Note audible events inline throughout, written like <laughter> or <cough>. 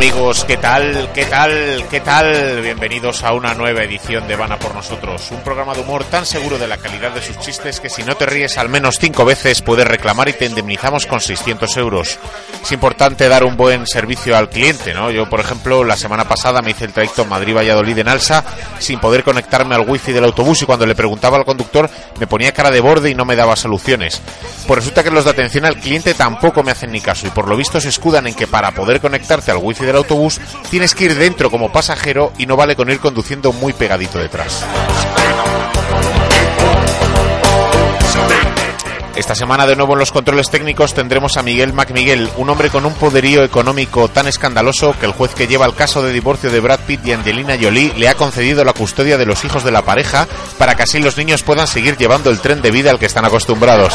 Amigos? ¿Qué tal? ¿Qué tal? ¿Qué tal? Bienvenidos a una nueva edición de Vana por nosotros, un programa de humor tan seguro de la calidad de sus chistes que si no te ríes al menos cinco veces puedes reclamar y te indemnizamos con 600 euros. Es importante dar un buen servicio al cliente, ¿no? Yo, por ejemplo, la semana pasada me hice el trayecto Madrid-Valladolid en Alsa sin poder conectarme al wifi del autobús y cuando le preguntaba al conductor me ponía cara de borde y no me daba soluciones. Pues resulta que los de atención al cliente tampoco me hacen ni caso y por lo visto se escudan en que para poder conectarte al wifi del autobús tienes que ir dentro como pasajero y no vale con ir conduciendo muy pegadito detrás. Esta semana de nuevo en los controles técnicos tendremos a Miguel MacMiguel, un hombre con un poderío económico tan escandaloso que el juez que lleva el caso de divorcio de Brad Pitt y Angelina Jolie le ha concedido la custodia de los hijos de la pareja para que así los niños puedan seguir llevando el tren de vida al que están acostumbrados.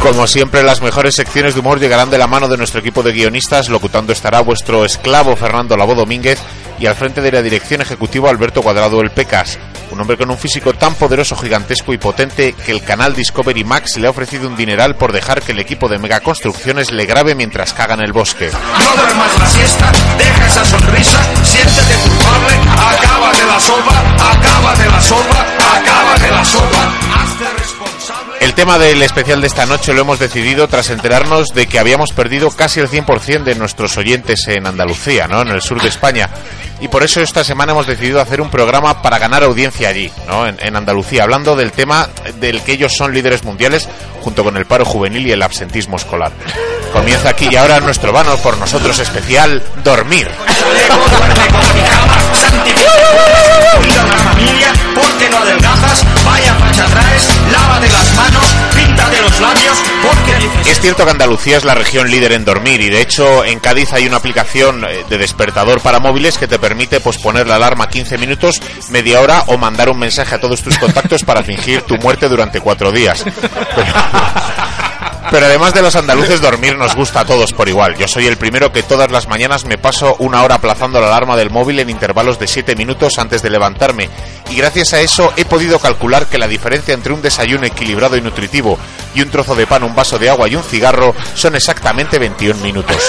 Como siempre, las mejores secciones de humor llegarán de la mano de nuestro equipo de guionistas. Locutando estará vuestro esclavo Fernando Labo Domínguez y al frente de la dirección ejecutiva Alberto Cuadrado El Pecas. Un hombre con un físico tan poderoso, gigantesco y potente que el canal Discovery Max le ha ofrecido un dineral por dejar que el equipo de megaconstrucciones le grabe mientras caga en el bosque. No duermas la siesta, deja esa sonrisa, siéntete culpable, acábate la sopa, acábate la sopa, acábate la sopa, hazte responsable. El tema del especial de esta noche lo hemos decidido tras enterarnos de que habíamos perdido casi el 100% de nuestros oyentes en Andalucía, ¿no? en el sur de España. Y por eso esta semana hemos decidido hacer un programa para ganar audiencia allí, ¿no? en, Andalucía, hablando del tema del que ellos son líderes mundiales junto con el paro juvenil y el absentismo escolar. Comienza aquí y ahora nuestro vano por nosotros especial, dormir. Porque no adelgazas, vaya lávate las manos, píntate los labios, porque. Es cierto que Andalucía es la región líder en dormir y de hecho en Cádiz hay una aplicación eh, de despertador para móviles que te permite posponer la alarma 15 minutos, media hora o mandar un mensaje a todos tus contactos para fingir tu muerte durante cuatro días. Pero, <laughs> pero además de los andaluces dormir nos gusta a todos por igual. Yo soy el primero que todas las mañanas me paso una hora aplazando la alarma del móvil en intervalos de 7 minutos antes de levantarme y gracias a eso he podido calcular que la diferencia entre un desayuno equilibrado y nutritivo y un trozo de pan, un vaso de agua y un cigarro son exactamente 21 minutos.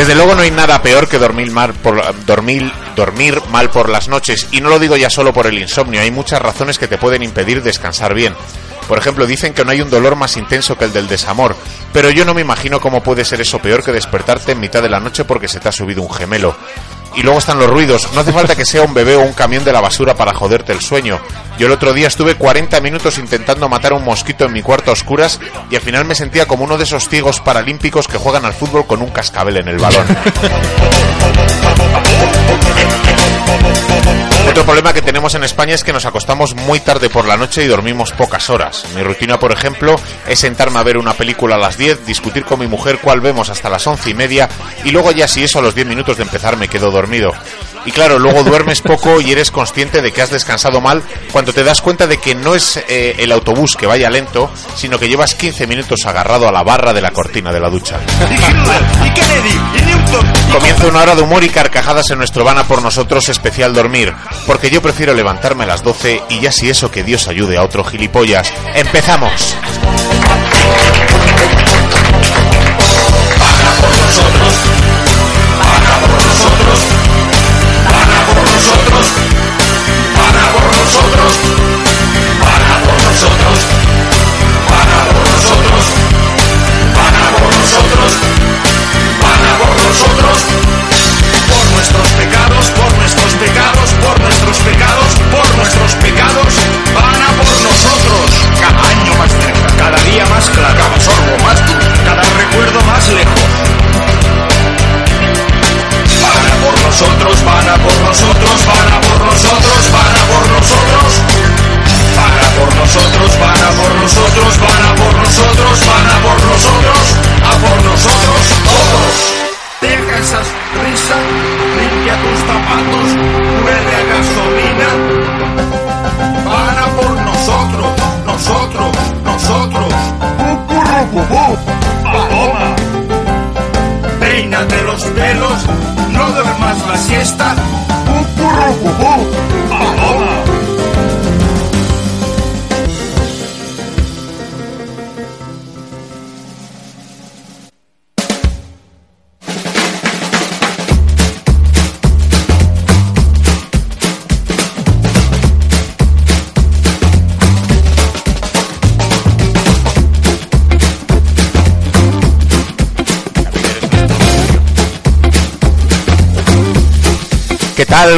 Desde luego no hay nada peor que dormir mal por dormir dormir mal por las noches y no lo digo ya solo por el insomnio, hay muchas razones que te pueden impedir descansar bien. Por ejemplo, dicen que no hay un dolor más intenso que el del desamor, pero yo no me imagino cómo puede ser eso peor que despertarte en mitad de la noche porque se te ha subido un gemelo. Y luego están los ruidos. No hace falta que sea un bebé o un camión de la basura para joderte el sueño. Yo el otro día estuve 40 minutos intentando matar a un mosquito en mi cuarto a oscuras y al final me sentía como uno de esos ciegos paralímpicos que juegan al fútbol con un cascabel en el balón. <laughs> Otro problema que tenemos en España es que nos acostamos muy tarde por la noche y dormimos pocas horas. Mi rutina, por ejemplo, es sentarme a ver una película a las 10, discutir con mi mujer cuál vemos hasta las once y media y luego ya si eso a los 10 minutos de empezar me quedo dormido. Y claro, luego duermes poco y eres consciente de que has descansado mal cuando te das cuenta de que no es eh, el autobús que vaya lento, sino que llevas 15 minutos agarrado a la barra de la cortina de la ducha. <laughs> Comienza una hora de humor y carcajadas en nuestro Vana por nosotros especial dormir, porque yo prefiero levantarme a las 12 y ya si eso que Dios ayude a otro gilipollas. ¡Empezamos!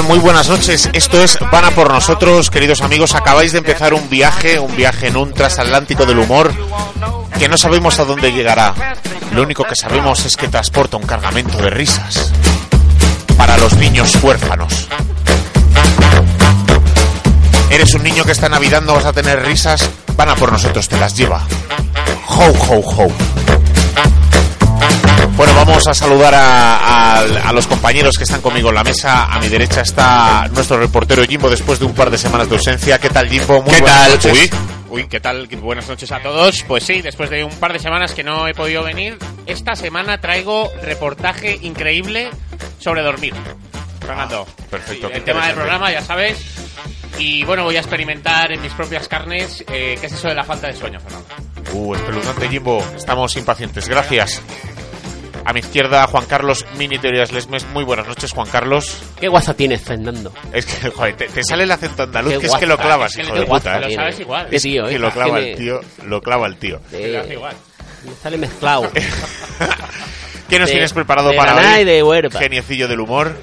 Muy buenas noches. Esto es Van a por nosotros, queridos amigos. Acabáis de empezar un viaje, un viaje en un transatlántico del humor que no sabemos a dónde llegará. Lo único que sabemos es que transporta un cargamento de risas para los niños huérfanos. Eres un niño que está navidando, vas a tener risas, van a por nosotros, te las lleva. Ho, ho, ho. Vamos a saludar a, a- a los compañeros que están conmigo en la mesa. A mi derecha está nuestro reportero Jimbo después de un par de semanas de ausencia. ¿Qué tal, Jimbo? Muy ¿Qué tal? noches. Uy, uy, ¿qué tal? Buenas noches a todos. Pues sí, después de un par de semanas que no he podido venir, esta semana traigo reportaje increíble sobre dormir. Fernando. Ah, perfecto, Sí, el tema del programa, ya sabes. Y bueno, voy a experimentar en mis propias carnes eh, qué es eso de la falta de sueño, Fernando. Uh, espeluznante, Jimbo. Estamos impacientes. Gracias. A mi izquierda, Juan Carlos Mini Teorías Lesmes. Muy buenas noches, Juan Carlos. ¿Qué guasa tienes, Fernando? Es que, joder, te, te sale el acento andaluz, que es que lo clavas, es que hijo de puta, Lo ¿eh? sabes igual. Qué tío, Que ¿eh? lo clava Que el me- tío, lo clava el tío. eh, lo igual. me sale mezclado. <laughs> ¿Qué nos De- tienes preparado de para hoy? de. Geniecillo del humor.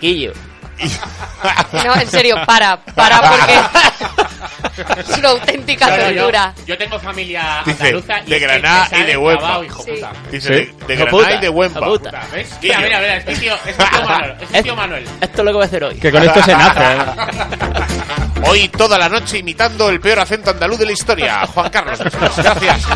Quillo. <laughs> No, en serio, para, para porque <laughs> es una auténtica No, no, yo, tortura. yo tengo familia Dice, andaluza y de Granada y de Huelva. Dice, de, de Granada y de. ¿Ves? Mira, mira, mira, este tío, este tío <laughs> Manuel. Este tío Manuel. Esto es lo que voy a hacer hoy. Que con esto se nace. ¿eh? Hoy toda la noche imitando el peor acento andaluz de la historia. Juan Carlos, muchas gracias.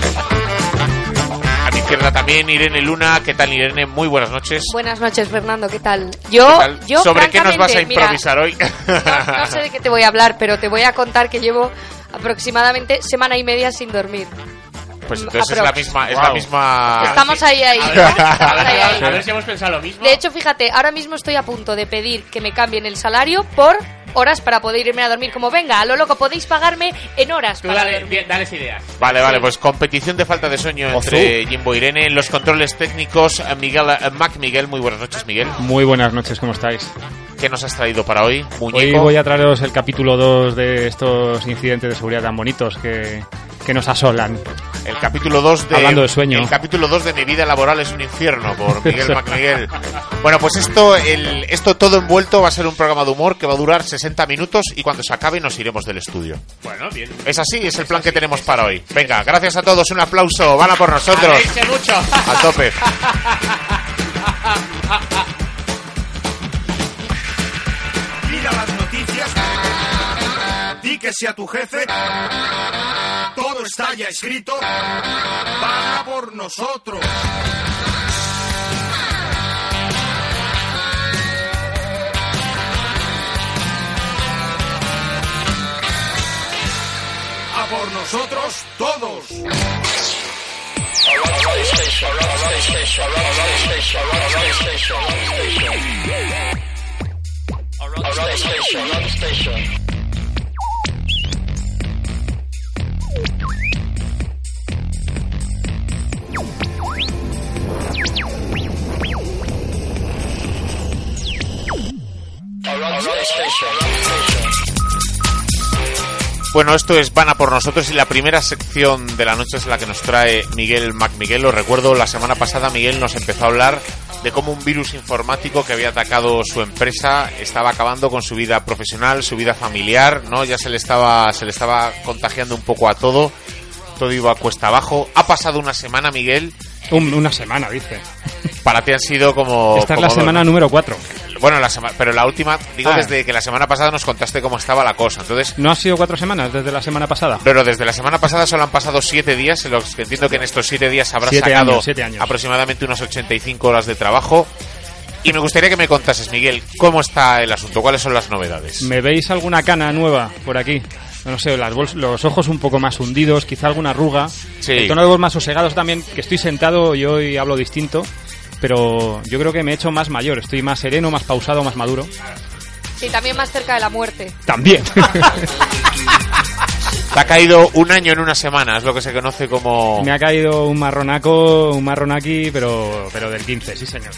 También Irene Luna. ¿Qué tal, Irene? Muy buenas noches. Buenas noches, Fernando, ¿qué tal? Yo, ¿Qué tal? yo ¿Sobre qué nos vas a mira, improvisar hoy? no, no sé de qué te voy a hablar, pero te voy a contar que llevo aproximadamente semana y media sin dormir. Pues entonces es la misma, es la misma. Estamos ahí, ahí. A ver, Estamos a ver, ahí, ahí. a ver si hemos pensado lo mismo. De hecho, fíjate, ahora mismo estoy a punto de pedir que me cambien el salario por horas para poder irme a dormir. Como venga, a lo loco, podéis pagarme en horas Tú para dale, dormir. dales ideas. Vale, vale, pues competición de falta de sueño entre Jimbo y Irene. En los controles técnicos, eh, Miguel, eh, Mac Miguel. Muy buenas noches, Miguel. Muy buenas noches, ¿cómo estáis? ¿Qué nos has traído para hoy? Hoy Muñeco. voy a traeros el capítulo 2 de estos incidentes de seguridad tan bonitos que, que nos asolan. El capítulo 2 de. Hablando de sueño. El capítulo 2 de Mi vida laboral es un infierno por <laughs> Miguel. MacMiguel. Bueno, pues esto, el, esto todo envuelto va a ser un programa de humor que va a durar 60 minutos y cuando se acabe nos iremos del estudio. Bueno, bien. Es así, es el plan que tenemos para hoy. Venga, gracias a todos, un aplauso, van a por nosotros. Mucho. A tope. Mira las noticias. Di que sea tu jefe está ya escrito, paga por nosotros. A por nosotros todos. Bueno, esto es Vana por nosotros y la primera sección de la noche es la que nos trae Miguel MacMiguel. Os recuerdo, la semana pasada Miguel nos empezó a hablar de cómo un virus informático que había atacado su empresa estaba acabando con su vida profesional, su vida familiar, ¿no? Ya se le estaba, se le estaba contagiando un poco a todo, todo iba a cuesta abajo. Ha pasado una semana, Miguel. Un- una semana, dice. Para ti han sido como... Esta es la semana número 4. Bueno, la pero la última, digo Ah. desde que la semana pasada nos contaste cómo estaba la cosa. Entonces, ¿No ha sido cuatro semanas desde la semana pasada? Pero desde la semana pasada solo han pasado siete días, en los que entiendo que en estos siete días habrás Siete sacado años, siete años. aproximadamente unas 85 horas de trabajo. Y me gustaría que me contases, Miguel, cómo está el asunto, cuáles son las novedades. ¿Me veis alguna cana nueva por aquí? No sé, las los ojos un poco más hundidos, quizá alguna arruga. Sí. El tono de voz más sosegados también, que estoy sentado y hoy hablo distinto. Pero yo creo que me he hecho más mayor, estoy más sereno, más pausado, más maduro. Sí, también más cerca de la muerte. También. <laughs> Te ha caído un año en una semana, es lo que se conoce como... Me ha caído un marronaco, un marronaki, pero, pero del 15, sí señor.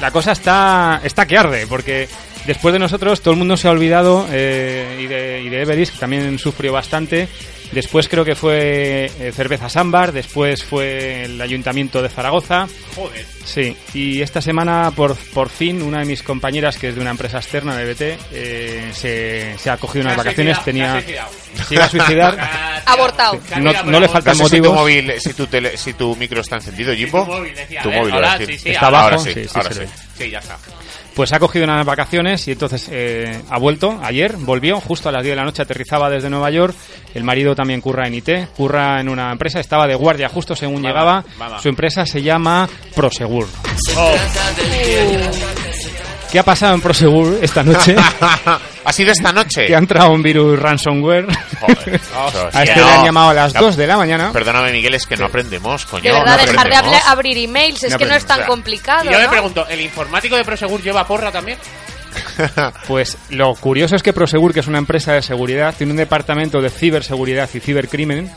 La cosa está, está que arde, porque después de nosotros todo el mundo se ha olvidado, eh, y, de, y de Everest, que también sufrió bastante. Después creo que fue eh, Cerveza Sámbar, después fue el Ayuntamiento de Zaragoza. Joder. Sí, y esta semana por, por fin una de mis compañeras, que es de una empresa externa de BT, eh, se, se ha cogido unas vacaciones, tenía... se iba a suicidar. <laughs> Ah, Abortado. No- no le falta No sé si motivos. tu móvil, si tu, tele- si tu micro está encendido, Jimbo. Tu móvil, decía, Tu móvil, hola, decir. sí, sí, Está ahora- abajo, ahora sí, sí, sí, ahora se sí. ve. Sí, ya está. Pues ha cogido unas vacaciones y entonces eh, ha vuelto ayer, volvió justo a las 10 de la noche, aterrizaba desde Nueva York. El marido también curra en IT, curra en una empresa, estaba de guardia justo según llegaba. Su empresa se llama Prosegur. Oh, ¿Qué ha pasado en Prosegur esta noche? <laughs> ¿Ha sido esta noche? que ha entrado un virus ransomware. Joder, <laughs> a este no. le han llamado a las No, 2 de la mañana. Perdóname, Miguel, es que no aprendemos, coño. De verdad, no dejar de abrir emails, es No que no es tan complicado. y yo me pregunto, ¿el informático de Prosegur lleva porra también? <laughs> Pues lo curioso es que Prosegur, que es una empresa de seguridad, tiene un departamento de ciberseguridad y cibercrimen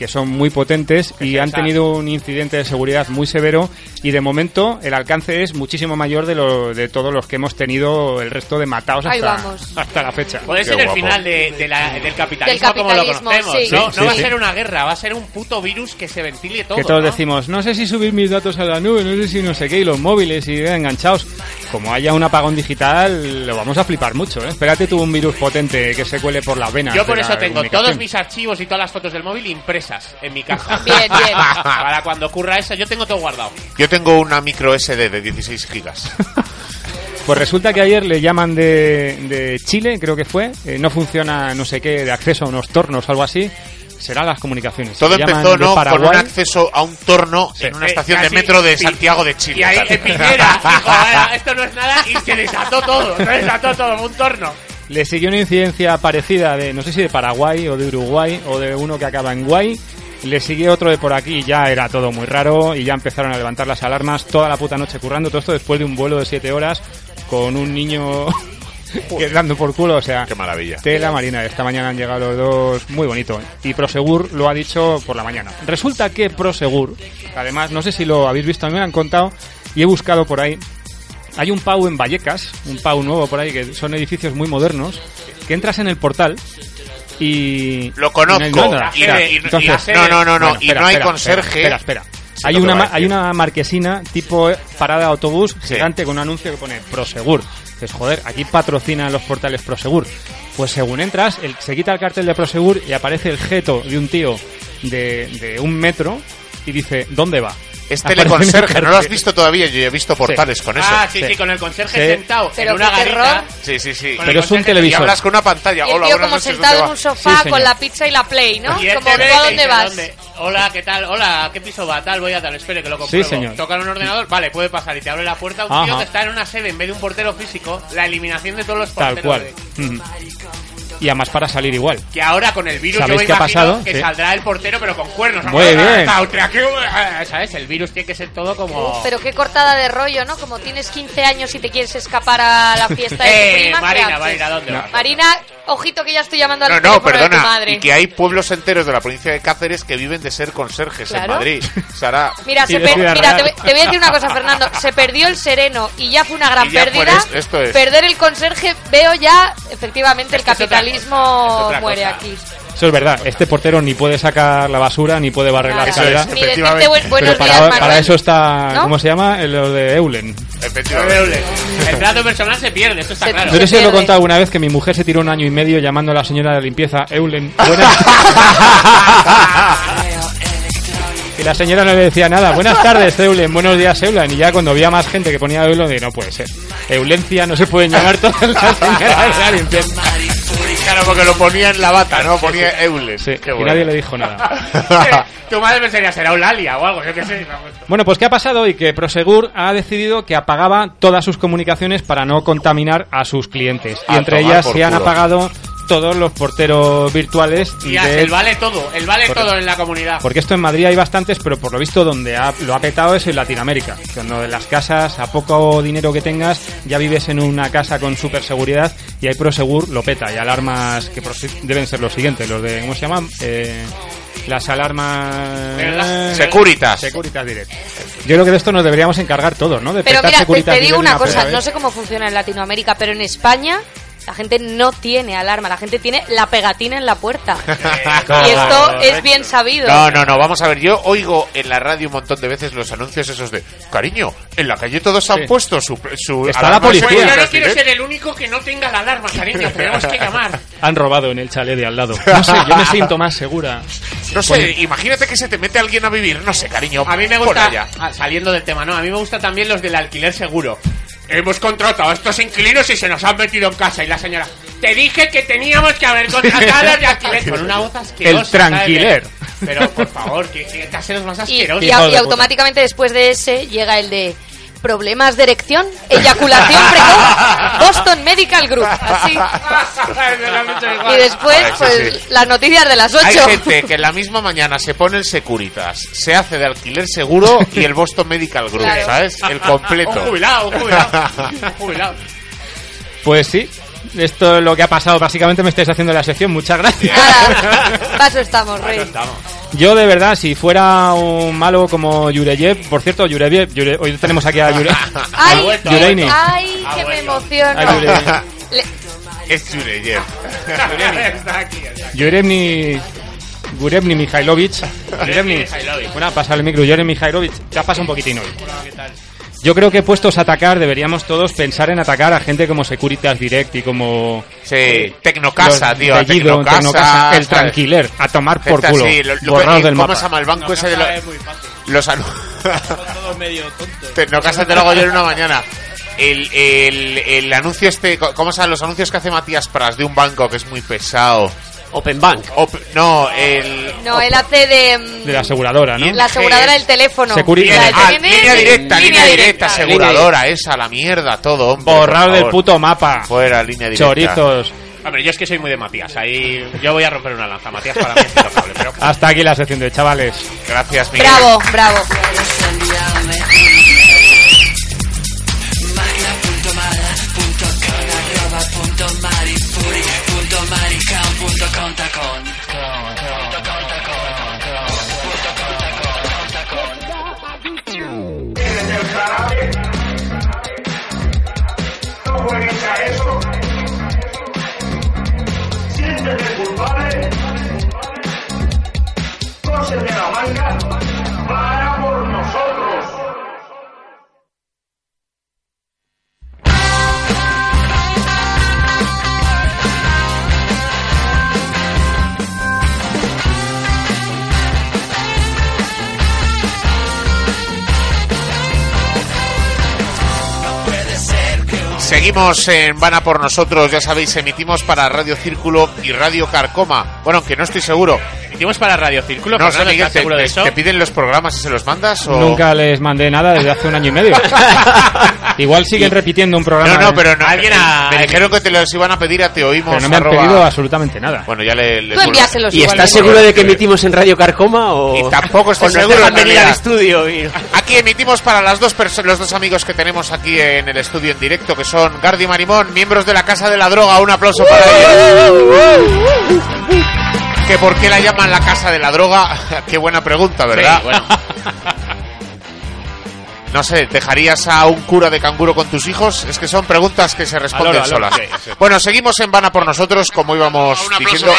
que son muy potentes y han tenido un incidente de seguridad muy severo y de momento el alcance es muchísimo mayor de, lo, de todos los que hemos tenido el resto de matados hasta, hasta la fecha. Puede ser el guapo. final de, de la- del capitalismo, Del como lo conocemos. sí. No, Sí, no va a ser una guerra, va a ser un puto virus que se ventile todo. que todos ¿no? decimos, no sé si subir mis datos a la nube, no sé si no sé qué, y los móviles y enganchados. Como haya un apagón digital, lo vamos a flipar mucho. ¿eh? Espérate tú un virus potente que se cuele por las venas. Yo por eso tengo todos mis archivos y todas las fotos del móvil impresas en mi caja. <laughs> Bien, bien. <laughs> Para cuando ocurra eso, yo tengo todo guardado. Yo tengo una micro SD de 16 gigas. <laughs> Pues resulta que ayer le llaman de, de Chile, creo que fue, eh, no funciona no sé qué, de acceso a unos tornos o algo así, serán las comunicaciones. Todo Le empezó, ¿no? Con un acceso a un torno en una Eh, estación de metro de sí. Santiago de Chile. Y ahí en Piñera, dijo, "Ah, esto no es nada, y se desató todo, se desató todo, un torno. Le siguió una incidencia parecida de, no sé si de Paraguay o de Uruguay o de uno que acaba en Guay. Le siguió otro de por aquí y ya era todo muy raro y ya empezaron a levantar las alarmas toda la puta noche currando. Todo esto después de un vuelo de 7 horas con un niño <laughs> que dando por culo. O sea, Qué maravilla. Tela Marina, esta mañana han llegado los dos, muy bonito. Y Prosegur lo ha dicho por la mañana. Resulta que Prosegur, además, no sé si lo habéis visto, a mí me lo han contado y he buscado por ahí. Hay un PAU en Vallecas, un PAU nuevo por ahí, que son edificios muy modernos, que entras en el portal y... Lo conozco. no no, no, no, bueno, y espera, no hay espera, conserje. Espera, espera. Sí, Hay una, hay una marquesina tipo parada de autobús Sí. gigante con un anuncio que pone Prosegur. Dices, joder, aquí patrocinan los portales Prosegur. Pues según entras, el- se quita el cartel de Prosegur y aparece el jeto de un tío de, de un metro y dice, ¿dónde va? Es Aparece teleconserje, ¿no lo has visto todavía? Yo he visto portales con eso. Ah, sí, Sí. sí, con el conserje Sí. sentado Pero en una qué garita. terror. Sí, sí, sí. Con Pero es un conserje- Y televisor. hablas con una pantalla. Y el Hola, tío como noches, sentado ¿dónde en un sofá Sí, señor. con la pizza y la play, ¿no? Y él Como tú a dónde vas. ¿dónde? Hola, ¿qué tal? Hola, ¿a ¿qué piso va? Tal, voy a tal, espere que lo compruebo. señor. Toca en un ordenador, vale, puede pasar y te abre la puerta un tío Ajá. que está en una sede en vez de un portero físico, la eliminación de todos los Tal porteros. cual. de- Ujú. Y además para salir igual. Que ahora con el virus yo ¿Sabéis me qué ha imagino pasado? que Sí. saldrá el portero pero con cuernos. Muy bien. Eh, ¿Sabes? El virus tiene que ser todo como... Pero qué cortada de rollo, ¿no? Como tienes 15 años y te quieres escapar a la fiesta de <laughs> tu Eh, prima, ¿qué Marina? Marina, ¿dónde vas? Marina, ojito que ya estoy llamando al No, no, teléfono de tu perdona. madre. Y que hay pueblos enteros de la provincia de Cáceres que viven de ser conserjes Claro. en Madrid. <laughs> Sara, Mira, se mira te, voy- te voy a decir una cosa, Fernando. <laughs> Se perdió el sereno y ya fue una gran pérdida. es- esto es. Perder el conserje, veo ya, efectivamente, el Es capitalismo es otra muere cosa. aquí. Eso es verdad, este portero ni puede sacar la basura ni puede barrer la Nada. escalera. es, efectivamente. Pero para, para eso está, ¿No? ¿cómo se llama? El- Lo de Eulen. efectivamente. El trato personal se pierde, esto está Se- claro. No sé si lo he contado alguna vez que mi mujer se tiró un año y medio llamando a la señora de limpieza Eulen. <laughs> Y la señora no le decía nada. Buenas tardes, Eulen. Buenos días, Eulen. Y ya cuando había más gente que ponía Eulen, de no puede ser. Eulencia no se pueden llamar todas las señoras de la limpieza. Claro, porque lo ponía en la bata, ¿no? Ponía Eules. Sí, Qué y bueno. nadie le dijo nada. <laughs> tu madre pensaría será Eulalia o algo, yo qué sé. Bueno, pues ¿qué ha pasado? Y que Prosegur ha decidido que apagaba todas sus comunicaciones para no contaminar a sus clientes. Y A entre tomar ellas por se han culo. apagado todos los porteros virtuales. Y de- el vale todo, el vale Correcto. todo en la comunidad. Porque esto en Madrid hay bastantes, pero por lo visto donde ha- lo ha petado es en Latinoamérica. Cuando en las casas, a poco dinero que tengas, ya vives en una casa con super seguridad y hay Prosegur, lo peta. Y alarmas que deben ser los siguientes, los de, ¿cómo se llaman? Eh, las alarmas... Las- Securitas. Securitas Direct. Yo creo que de esto nos deberíamos encargar todos, ¿no? De Pero petar mira, te, te digo una cosa, no sé cómo funciona en Latinoamérica, pero en España la gente no tiene alarma, la gente tiene la pegatina en la puerta. <laughs> y esto es bien sabido. No, no, no, vamos a ver, yo oigo en la radio un montón de veces los anuncios esos de, cariño, en la calle todos han Sí. puesto su... su Está alarma la policía. Pues yo no quiero ser el único que no tenga la alarma, cariño, tenemos que llamar. <laughs> Han robado en el chalet de al lado. No sé, yo me siento más segura. <laughs> No sé, imagínate que se te mete alguien a vivir, no sé, cariño. A mí me gusta, ah, saliendo del tema, ¿no? A mí me gusta también los del alquiler seguro. Hemos contratado a estos inquilinos y se nos han metido en casa. Y la señora, te dije que teníamos que haber contratado a los de alquiler. Con una voz asquerosa. El tranquiler. ¿sabes? Pero, por favor, que, que los más Y, asquerosos. y- y puta. automáticamente después de ese llega el de problemas de erección, eyaculación precoz, Boston Medical Group. Así. Y después, sí, pues, sí. las noticias de las 8. Hay gente que en la misma mañana se pone el Securitas, se hace de alquiler seguro y el Boston Medical Group, Claro. ¿sabes? El completo. Un jubilado, un jubilado. Un jubilado. Pues sí, esto es lo que ha pasado. Básicamente me estáis haciendo la sección. Muchas gracias. Nada, paso <laughs> estamos, Rey. Yo de verdad, si fuera un malo como Yureyev, por cierto, Yureyev, Yure- hoy tenemos aquí a <laughs> Yure. Ay, Yureini. ay, que me vuelto. emociono. A Yureyev. Le- Es Yureyev. Yurevni. <laughs> Gurevni Mihailovic. Yurevni. Mihailovic. Bueno, pasa el micro. Yurevni Mihailovic. Ya pasa un poquitín hoy. Yo creo que puestos a atacar, deberíamos todos pensar en atacar a gente como Securitas Direct y como. Sí, Tecnocasa, los tío. Bellido, Tecnocasa, Tecnocasa, el tranquiler, a tomar por Gente culo. así, lo- lo- borrados del ¿Cómo mapa. se llama el banco ese de los... es muy fácil. Los anu- Todo medio tonto. Tecnocasa te lo hago yo en una mañana. El, el, el anuncio este, ¿cómo se llaman los anuncios que hace Matías Pras de un banco que es muy pesado? Open Bank. Op- no, el... No, él hace de, mm, De la aseguradora, ¿no? la aseguradora del teléfono. Ah, tiene- línea directa, línea directa, directa. aseguradora, esa, la mierda, todo, hombre. Borrado por del puto mapa. Fuera, línea directa. Chorizos. Hombre, yo es que soy muy de Matías. Ahí yo voy a romper una lanza. Matías para mí es intocable, pero Hasta aquí la sección de chavales. Gracias, Miguel. Bravo, bravo. No juegues a eso. Siéntete culpable. Seguimos en Vana por nosotros, ya sabéis, emitimos para Radio Círculo y Radio Carcoma. Bueno, aunque no estoy seguro. Emitimos para Radio Círculo. No sé, Fernando, Miguel, ¿estás te, seguro de eso? te piden los programas y se los mandas o...? Nunca les mandé nada desde hace un año y medio. <laughs> Igual siguen repitiendo un programa. No, no, pero no, Alguien a- me dijeron que te los iban a pedir a te oímos. pero no me han arroba- pedido absolutamente nada. Bueno, ya le... le Tú ¿Y estás seguro de que emitimos en Radio Carcoma o.? Y tampoco estoy seguro, dejan en venir al estudio y. Aquí emitimos para las dos los dos amigos que tenemos aquí en el estudio en directo, que son Gardi y Marimón, miembros de la Casa de la Droga. Un aplauso para ellos. ¿Que por qué la llaman la Casa de la Droga? <laughs> qué buena pregunta, ¿verdad? Sí, bueno. <laughs> No sé, ¿dejarías a un cura de canguro con tus hijos? Es que son preguntas que se responden solas. sí, sí. Bueno, seguimos en Vana por nosotros, como íbamos diciendo.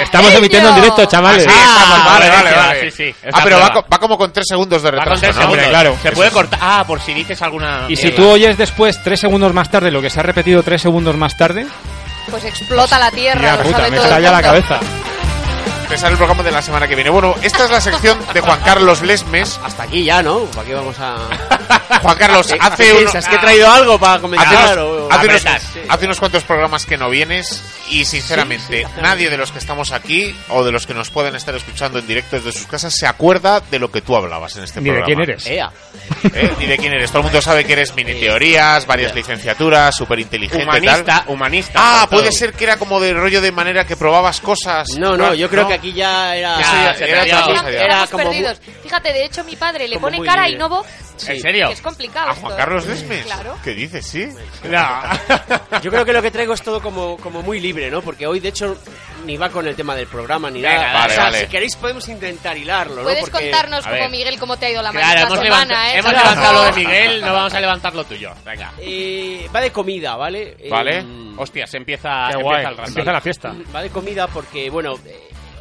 Estamos emitiendo en directo, chavales. Ah, sí, estamos, vale, Ah, vale, sí, vale. sí, sí, ah, pero va, va como con tres segundos de Va con retraso, tres ¿no? segundos. Hombre, claro. Se puede cortar. Ah, por si dices alguna. Y si tú oyes después tres segundos más tarde lo que se ha repetido tres segundos más tarde, Pues explota la tierra, ya lo puta, sabe me todo el estalla la mundo. cabeza. Empezar el programa de la semana que viene. Bueno, esta es la sección de Juan Carlos Lesmes. Hasta aquí ya, ¿no? ¿Para qué vamos a.? <laughs> Juan Carlos, ¿Qué hace, qué uno- piensas? ¿Que he traído algo para hace, comentar? unos, o- hace unos- apretar, sí. hace unos cuantos programas que no vienes y sinceramente nadie de los que estamos aquí o de los que nos pueden estar escuchando en directo desde sus casas se acuerda de lo que tú hablabas en este Ni de programa. quién eres. <laughs> ¿Eh? Ni de quién eres. Todo el mundo sabe que eres mini teorías, varias licenciaturas, súper inteligente tal. Humanista, humanista. Ah, puede todo. ser que era como de rollo de manera que probabas cosas. No, no, yo creo que aquí ya era. Ya- se era ya. Era estamos como perdidos. Fíjate, de hecho, mi padre le pone cara y no voz. ¿En serio? que es complicado. ¿A esto, Juan ¿eh? Carlos Lesmes? Claro. ¿Qué dices, sí? No. <laughs> Yo creo que lo que traigo es todo como, como muy libre, ¿no? Porque hoy, de hecho, ni va con el tema del programa ni Venga, nada. vale, o sea, vale. si queréis podemos intentar hilarlo, ¿no? Puedes Porque- contarnos como. Miguel cómo te ha ido la Claro, mañana hemos, semana, levanta- ¿eh? hemos Claro. levantado lo de Miguel, no vamos a levantar lo tuyo. Venga. Eh, va de comida, ¿vale? Vale. Eh, Hostia, se empieza, empieza el rato. Empieza la fiesta. va de comida porque, bueno,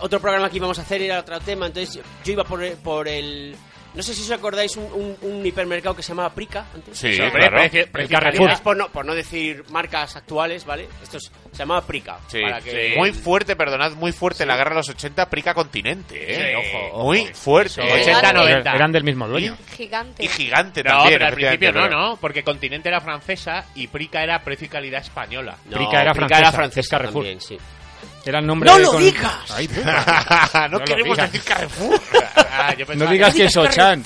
otro programa que íbamos a hacer era otro tema, entonces yo iba por, por el... No sé si os acordáis un, un- un hipermercado que se llamaba Prica antes. Sí, claro. Es por no, por no decir marcas actuales, ¿vale? Esto es- se llamaba Prica. Sí, para que- sí. Muy fuerte, perdonad, muy fuerte la guerra de los 80, Prica Continente, ¿eh? Sí, ojo. Muy fuerte. Sí, ¿eh? 80, 90. Eran del mismo dueño. Gigante. Y gigante No, también. pero al principio no, ¿no? Porque Continente era francesa y Prica era precio y calidad española. No, Prica era Prica francesa, era es francesa Carrefour. también, sí. Era el nombre ¡No de lo con- digas! Ay, <laughs> no, No lo queremos digas. decir Carrefour. <laughs> Ah, yo No digas que- que es Ochan.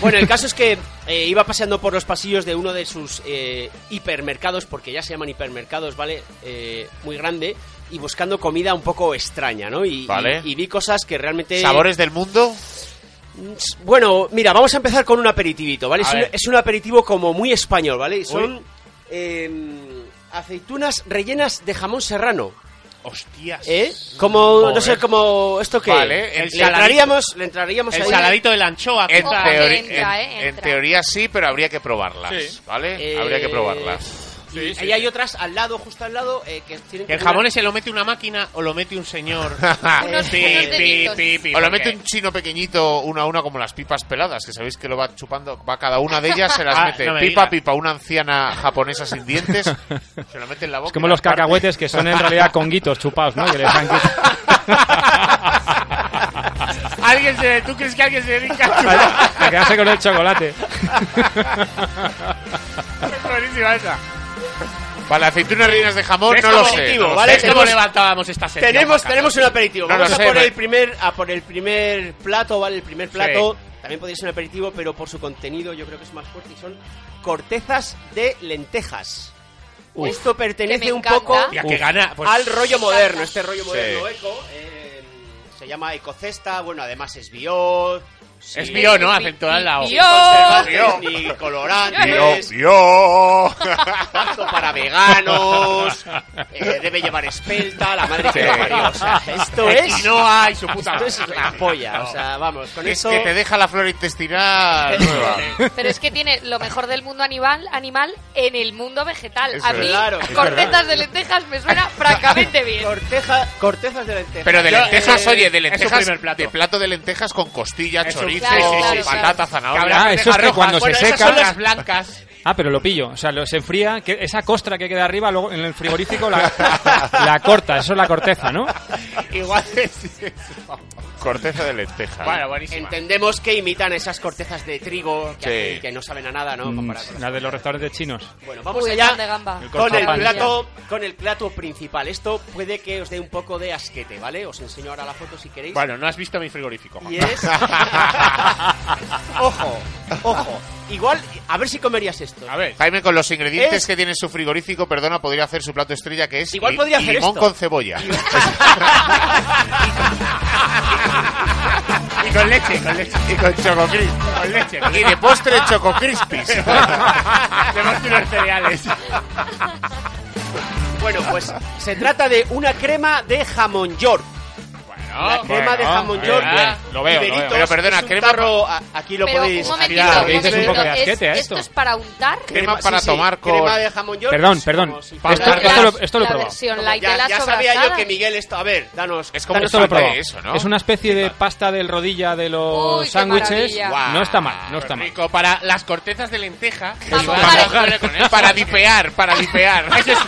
Bueno, el caso es que eh, iba paseando por los pasillos de uno de sus eh, hipermercados, porque ya se llaman hipermercados, ¿vale? Eh, muy grande, y buscando comida un poco extraña, ¿no? Y, Vale. y- y vi cosas que realmente... ¿Sabores del mundo? Bueno, mira, vamos a empezar con un aperitivito, ¿vale? Es un, es un aperitivo como muy español, ¿vale? Son em, aceitunas rellenas de jamón serrano, Hostias. ¿eh? Como, no Joder. sé, como... ¿Esto qué? Vale, el le saladito. entraríamos, le entraríamos El ahí- saladito de la anchoa. En, quizá. que teori- entra, en- eh, en entra. teoría sí, pero habría que probarlas, Sí. ¿vale? Eh, Habría que probarlas. Y ahí hay otras al lado, justo al lado, eh, que tienen ¿El como jamón ese lo mete una máquina o lo mete un señor? Pi, pi, pi, pi, O lo ¿por mete un chino pequeñito, una a una, como las pipas peladas, que sabéis que lo va chupando, va cada una de ellas, se las <laughs> Ah, mete no me pipa, digas. pipa, una anciana japonesa sin dientes, <laughs> se lo mete en la boca. Es como los cacahuetes que son en realidad conguitos chupados, ¿no? Que les han quitado- <laughs> ¿Alguien se, ¿Tú crees que alguien se dedica a chupar? a quedarse con el chocolate. Es buenísima esa. Vale, aceitunas rellenas de jamón, ¿Ves no lo sé. No ¿vale? sé. ¿Ves cómo Tenemos- levantábamos esta sección? Tenemos, tenemos un aperitivo. No Vamos sé, a por el primer, a por el primer plato, ¿vale? El primer plato. También podría ser un aperitivo, pero por su contenido yo creo que es más fuerte y son cortezas de lentejas. Esto pertenece un poco que gana. Pues, al rollo moderno, este rollo moderno Sí. eco. eh, se llama ecocesta, bueno, además es bio. Sí, Es bio, ¿no? Bi- al lado. bio. ni colorantes. Yo. apto para veganos, <laughs> eh, debe llevar espelta, la madre que Sí. lo parió. O sea, esto <laughs> es. quinoa y su puta Esto es la polla. O sea, vamos, con Es eso. que te deja la flora intestinal <laughs> nueva. Pero es que tiene lo mejor del mundo animal, animal en el mundo vegetal. Es a mí, cortetas de lentejas me suena francamente bien. Corteja, cortezas de lentejas. Pero de Yo, lentejas, eh, oye, de es su lentejas, primer plato. de plato de lentejas con costilla, Es chorizo, Claro, claro, patata, zanahoria. Ah, eso es que cuando Bueno, se esas son las blancas. Ah, pero lo pillo. O sea, lo, se enfría, que esa costra que queda arriba, luego en el frigorífico la, la corta. Eso es la corteza, ¿no? Igual es. Corteza de lenteja. Bueno, buenísima. Entendemos que imitan esas cortezas de trigo que, Sí. que no saben a nada, ¿no? Mm, Comparado con La de los restaurantes chinos. Bueno, vamos Uy, allá pan de gamba. El con el plato con el plato principal. Esto puede que os dé un poco de asquete, ¿vale? Os enseño ahora la foto si queréis. Bueno, no has visto mi frigorífico. Juan. Y es <laughs> <laughs> Ojo, ojo. Igual a ver si comerías esto. A ver. Jaime, con los ingredientes Es- que tiene su frigorífico, perdona, podría hacer su plato estrella que es Igual li- podría hacer limón esto. con cebolla. <laughs> Y con leche, con leche. y con choco crisp. Con leche. con Y leche. de postre choco crispies. <laughs> Tenemos unos cereales. <laughs> Bueno, pues se trata de una crema de jamón york. La Bueno, crema de bueno, jamón bien, york. bien. Lo veo, lo veo. Pero perdona, crema- tarro- a- aquí lo Pero podéis. un momentito, un dices un momentito. poco de asquete a ¿Es- esto. ¿Esto es para untar? Crema para tomar con- Crema de jamón york. Perdón, perdón. si Esto, fuera- esto lo, esto lo he la probado. de ya, ya sabía yo que Miguel esto. A ver, danos. Es como Esto lo de probado. eso, ¿no? Es una especie de pasta del rodilla de los sándwiches. No está mal, no está mal. rico para las cortezas de lenteja. Para- dipear, para dipear. Eso es,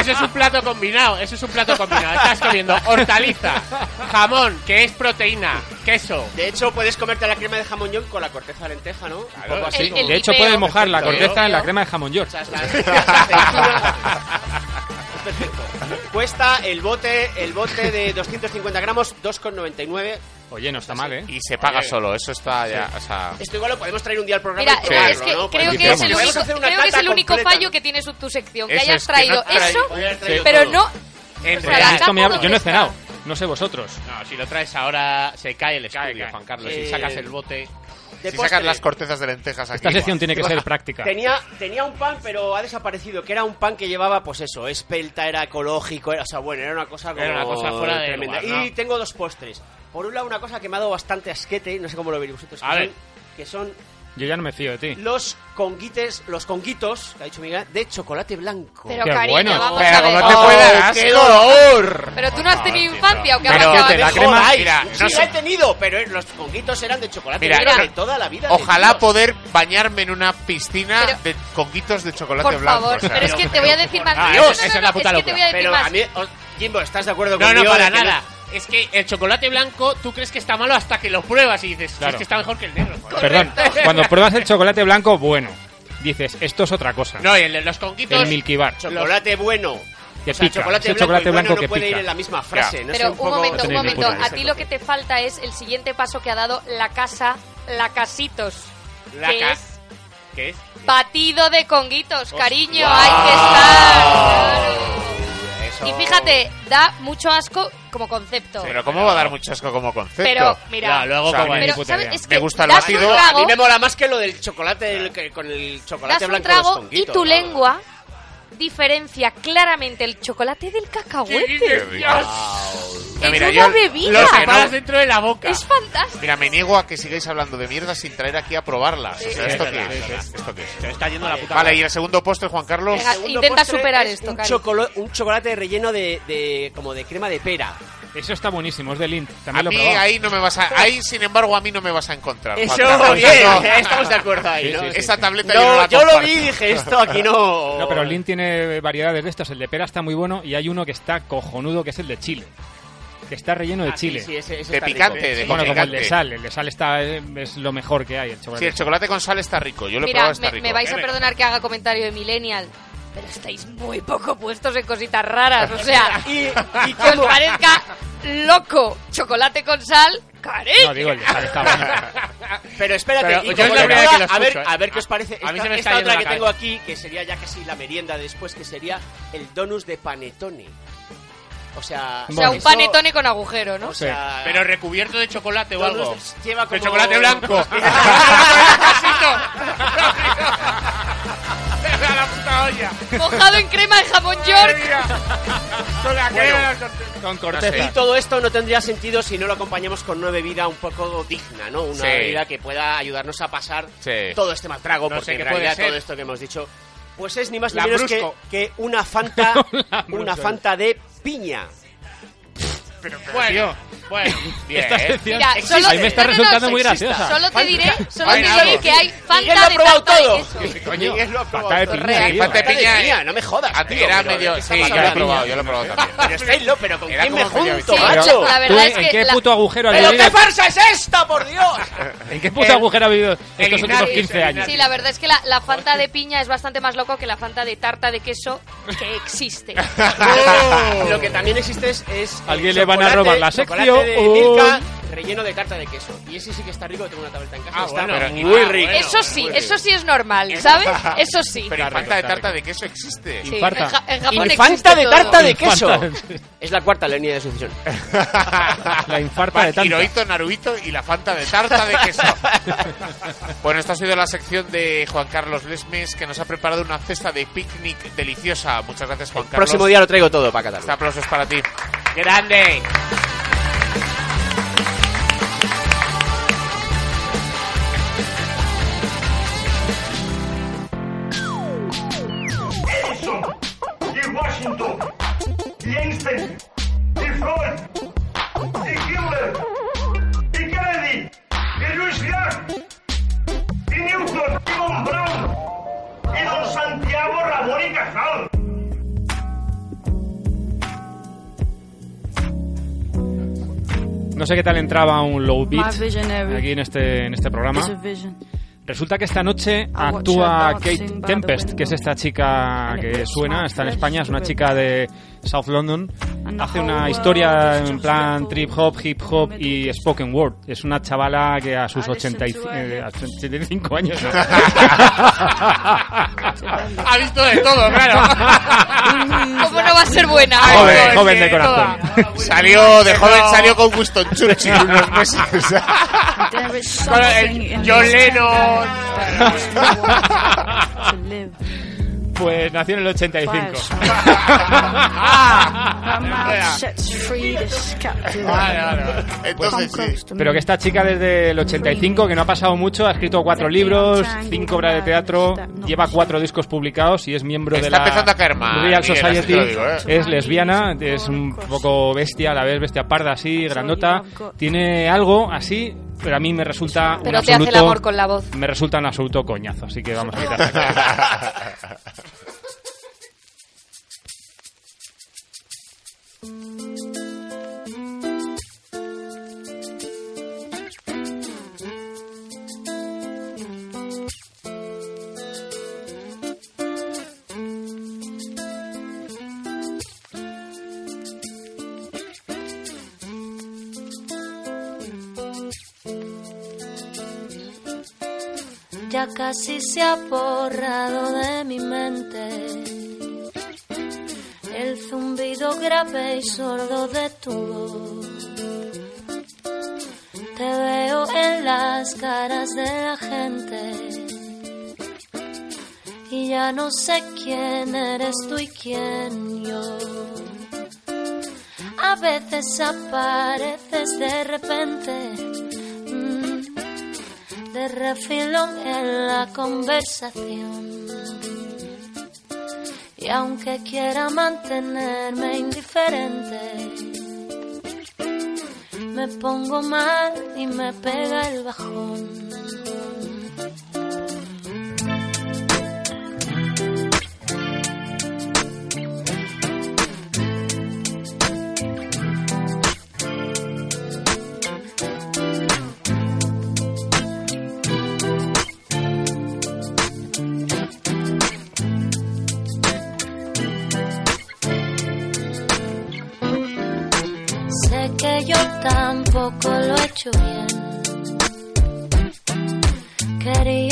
eso es un plato combinado, eso es un plato combinado. Estás comiendo hortaliza, <laughs> jamón, que es proteína, queso. De hecho, puedes comerte la crema de jamón york con la corteza de lenteja, ¿no? Un Claro. poco así El- como- el De hecho, puedes mojar la Perfecto. corteza en la crema de jamón york. O sea, es la-. Perfecto. Cuesta el bote, el bote de 250 gramos, 2,99. Oye, no está mal, ¿eh? Y se paga solo, eso está ya. O sea, Esto igual lo podemos traer un día al programa. Mira, y probarlo, es que ¿no? creo que es el podemos único, hacer una creo que es cata el único completa, fallo ¿no? que tiene su, tu sección. Que Eso hayas es que traído no trae- eso, pero todo. no... En O sea, realidad- la Esto me ha- capa yo no he ¿dónde cenado. No sé vosotros. No, si lo traes ahora se cae el estudio, cae. Juan Carlos. Eh, Si sacas el bote. De si postre. sacas las cortezas de lentejas aquí. Esta sección tiene que ser práctica. Tenía, tenía un pan, pero ha desaparecido. Que era un pan que llevaba, pues eso, espelta, era ecológico, era, o sea, bueno, era una cosa como Era una cosa fuera de tremenda. lugar, ¿no? Y tengo dos postres. Por un lado, una cosa que me ha dado bastante asquete, no sé cómo lo veréis vosotros, A que, ver. son, que son Yo ya no me fío de ti. los conguites, los conguitos, que ha dicho Miguel, de chocolate blanco. Pero Qué cariño, bueno. vamos Pero a ver. como te puede dar ¡Qué asco. dolor! Pero tú no has tenido infancia, ¿o qué ha Pero- pasado? que la crema- jodáis. mira, sí, no la sé- he tenido, pero los conguitos eran de chocolate Mira, mira. de toda la vida. Ojalá poder bañarme en una piscina Pero- de conguitos de chocolate Por blanco. favor, o sea, pero es que te voy a decir más. Ah, No, eso- no, no, esa es no, la puta que te voy a decir Pero más. a mí, o- Jimbo, ¿estás de acuerdo No, conmigo? no, para de que nada. Es que el chocolate blanco tú crees que está malo hasta que lo pruebas y dices, "Si Claro. es que está mejor que el negro. joder". Perdón, cuando pruebas el chocolate blanco, bueno, dices, esto es otra cosa. No, y el de los conquitos. el Milky Bar. Chocolate bueno. Que o sea, pica. chocolate blanco, chocolate y bueno blanco no que puede pica. ir en la misma frase. ¿no? Pero un, poco- momento, un momento. A ti lo que te falta es el siguiente paso que ha dado la casa, la casitos. La que ca- es ¿Qué es? batido de conguitos, cariño, ¡Wow! hay que estar. claro. Eso- Y fíjate, da mucho asco como concepto. Pero ¿cómo va a dar mucho asco como concepto? Pero, mira, Ya, luego O sea, como ni pero, puta ¿sabes? idea. Es que Me gusta el das un A trago, mí me mola más que lo del chocolate el que- con el chocolate das un blanco de los trago y tu ¿no? lengua diferencia claramente el chocolate del cacahuete. No, mira, una yo- bebida. Lo separas dentro de la boca. Es fantástico. Mira, me niego a que sigáis hablando de mierda sin traer aquí a probarlas. O sea, Sí, ¿esto es qué es? ¿Esto qué es? Se está yendo la puta. Vale, madre. y el segundo postre, Juan Carlos. Venga, Intenta superar es esto, un, Cari. chocolo- un chocolate relleno de, de como de crema de pera. Eso está buenísimo, es de Lint. A lo mí ahí no me vas a... Ahí, sin embargo, a mí no me vas a encontrar. Eso, bien, No, <laughs> estamos de acuerdo ahí, ¿no? sí, sí. Esa tableta yo no No, la yo lo vi y dije, esto aquí no... No, pero Lint tiene variedades de estos. El de pera está muy bueno y hay uno que está cojonudo, que es el de chile. Que está relleno de Ah, chile. sí, ese- ese De picante, rico. de bueno, como el de sal. El de sal está, eh, es lo mejor que hay, el chocolate. Sí, el chocolate con sal está rico. Yo lo he Mira, probado, está me, rico. me vais a perdonar que haga comentario de Millennial, pero estáis muy poco puestos en cositas raras. O sea, Y, y que os parezca loco chocolate con sal, cariño. No, digo, el de sal está bueno. Pero espérate, Pero y yo como es la a ver, ¿eh? a ver qué os parece. A mí esta se me está esta otra que cabeza. tengo aquí, que sería ya casi la merienda de después, que sería el donus de panetone. O sea, O sea, un panetone con agujero, ¿no? O sea, Pero recubierto de chocolate o algo. lleva como De chocolate blanco. <laughs> a <laughs> la puta olla. Mojado en crema de jamón york. Con la Bueno. Con Y todo esto no tendría sentido si no lo acompañamos con una bebida un poco digna, ¿no? Una Sí. bebida que pueda ayudarnos a pasar Sí. todo este mal trago, No porque sé en realidad ser. todo esto que hemos dicho, pues es ni más ni menos que, que una Fanta, <laughs> La una. Fanta de piña. Bueno, Bueno, <laughs> bien. Esta sección Mira, solo- a mí me está no, no, no, resultando muy graciosa. Solo te diré, solo te diré que hay Fanta lo ha de probado tarta de todo. queso. Coño, Miguel lo ha probado Falta de todo. piña, Real. de Falta de piña, eh. no me jodas. A ti tío, era pero medio. ¿de qué Sí, yo lo he probado, yo lo he probado también. Pero pero ¿con Era quién me como medio junto, Sí, bici. macho? la ¿Tú verdad en, es en que qué la- puto agujero has ¿Pero vivido? qué farsa es esta, por Dios? ¿En qué puto El- agujero ha vivido el estos últimos Ignatius, 15 el años? Sí, la verdad es que la, la Fanta de piña es bastante más loco que la Fanta de tarta de queso que existe. Lo que también existe es... <laughs> es Alguien le van a chocolate- robar la chocolate sección. De Oh. Milka relleno de tarta de queso. Y ese sí que está rico, tengo una tableta en casa. Ah, está bueno, pero- muy ah, rico. bueno. Eso sí, muy eso sí es normal, <laughs> ¿sabes? Eso sí. Pero falta de tarta de queso existe. Sí, Infarta. en, Ja- en Japón Infanta existe de todo. tarta de queso. Infanta. Es la cuarta línea de sucesión. <laughs> La infarta de tanta. Hirohito, Naruhito y la Fanta de tarta de queso. <laughs> bueno, esta ha sido la sección de Juan Carlos Lesmes que nos ha preparado una cesta de picnic deliciosa. Muchas gracias, Juan Carlos. Próximo día lo traigo todo para Este Cataluña. aplauso es para ti. ¡Grande! Y Newton, Braun, y don Santiago Ramón y Cajal. No sé qué tal entraba un low beat aquí en este, en este programa. Resulta que esta noche actúa Kate Tempest, que es esta chica que suena, está en España, es una chica de South London. Hace una historia is en plan trip hop, hip hop y spoken word. Es una chavala que a sus I listen 80 y- to eh, a 85 años. ¿no? <laughs> Ha visto de todo, claro. <laughs> ¿Cómo no va a ser buena? Joven, Ay, joven de corazón. toda. Salió de joven, salió con Winston Churchill <laughs> unos meses. John Lennon. Pues nació en el 85. Her mouth sets free this captive. Vale, vale, vale. Come Entonces, close sí. to me. Pero que esta chica desde el 85, que no ha pasado mucho, ha escrito cuatro libros, cinco obras de teatro, lleva cuatro discos publicados y es miembro de Está la empezando a caer mal, Real Society. digo, ¿eh? Es lesbiana, es un poco bestia, a la vez bestia parda así, grandota. Tiene algo así, pero a mí me resulta un Pero te hace el absoluto- amor con la voz. Me resulta un absoluto coñazo, así que vamos a quitar. <laughs> casi se ha borrado de mi mente el zumbido grave y sordo de tu voz. Te veo en las caras de la gente y ya no sé quién eres tú y quién yo. A veces apareces de repente. De refilón en la conversación. Y aunque quiera mantenerme indiferente, me pongo mal y me pega el bajón.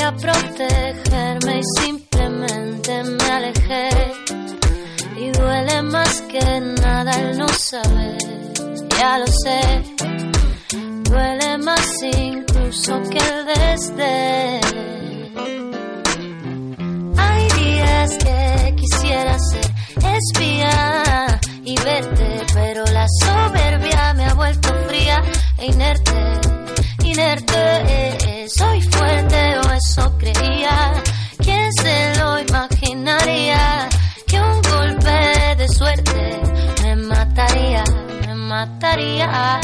Protegerme y simplemente me alejé. Y duele más que nada el no saber, ya lo sé. Duele más incluso que el desdén. Hay días que quisiera ser espía y verte, pero la soberbia me ha vuelto fría e inerte, inerte. Soy fuerte eso creía. ¿Quién se lo imaginaría? Que un golpe de suerte me mataría, me mataría.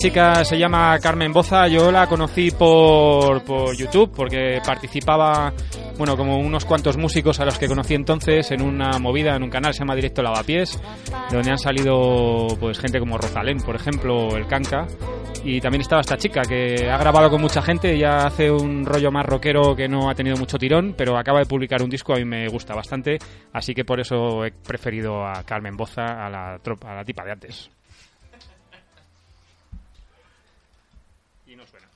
Chica se llama Carmen Boza, yo la conocí por, por YouTube porque participaba, bueno, como unos cuantos músicos a los que conocí entonces en una movida, en un canal, se llama Directo Lavapiés, donde han salido pues gente como Rosalén, por ejemplo, el Canca, y también estaba esta chica que ha grabado con mucha gente, ya hace un rollo más rockero que no ha tenido mucho tirón, pero acaba de publicar un disco, a mí me gusta bastante, así que por eso he preferido a Carmen Boza a la, tropa, a la tipa de antes. Y no suena.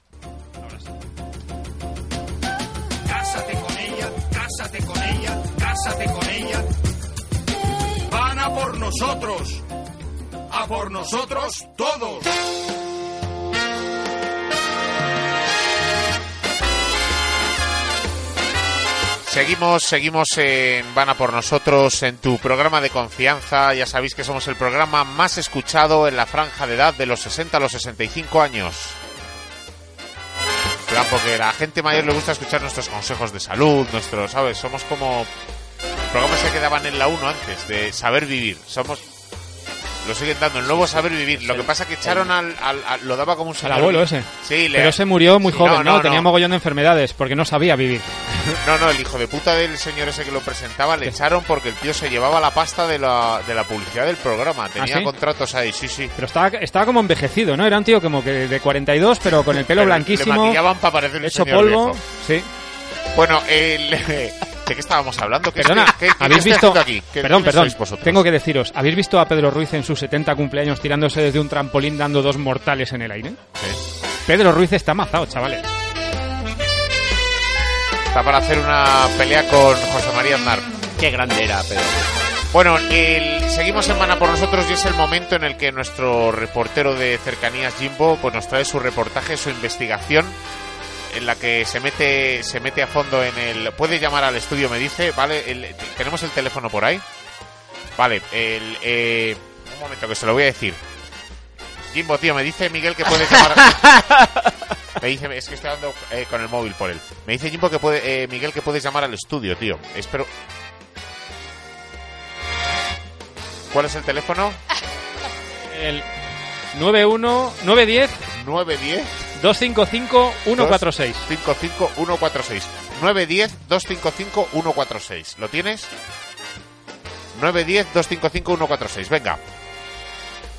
Cásate con ella, cásate con ella, cásate con ella. Van a por nosotros. A por nosotros todos. Seguimos, seguimos en Van a por nosotros en tu programa de confianza. Ya sabéis que somos el programa más escuchado en la franja de edad de los 60 a los 65 años. Plan, porque la gente mayor le gusta escuchar nuestros consejos de salud, nuestros, ¿sabes? Somos como programas que quedaban en la 1 antes, de saber vivir. Somos lo siguen dando, el nuevo saber vivir. Lo que pasa que echaron al, al- al- lo daba como un El señor. abuelo ese. Sí, le- Pero se murió muy Sí, joven, no, ¿no? no, Tenía no. mogollón de enfermedades porque no sabía vivir. <laughs> No, no, el hijo de puta del señor ese que lo presentaba le echaron porque el tío se llevaba la pasta de la, de la publicidad del programa. Tenía ¿Ah, sí? contratos ahí, sí, sí. Pero estaba, estaba como envejecido, ¿no? Era un tío como que de 42, pero con el pelo Pero blanquísimo. Le maquillaban para parecer un hecho señor polvo. viejo. Sí. Bueno, el, <laughs> ¿de qué estábamos hablando? ¿Qué Perdona, estoy- qué- qué habéis estoy visto. aquí? ¿Qué- Perdón, perdón. Tengo que deciros, ¿habéis visto a Pedro Ruiz en sus 70 cumpleaños tirándose desde un trampolín dando dos mortales en el aire? Pedro Ruiz está amazado, chavales. Está para hacer una pelea con José María Aznar. Qué grande era, pero... Bueno, el- seguimos en Mana por nosotros y es el momento en el que nuestro reportero de cercanías Jimbo pues nos trae su reportaje, su investigación en la que se mete se mete a fondo en el puede llamar al estudio me dice, ¿vale? El- tenemos el teléfono por ahí. Vale, el eh, un momento que se lo voy a decir. Jimbo, tío, me dice Miguel que puedes llamar <laughs> Me dice, es que estoy dando eh, con el móvil por él. Me dice Jimbo que puede, eh, Miguel que puedes llamar al estudio, tío. Espero. ¿Cuál es el teléfono? El 91 910 910 255 146. 55 146. 910 255 146. ¿Lo tienes? 910 255 146. Venga.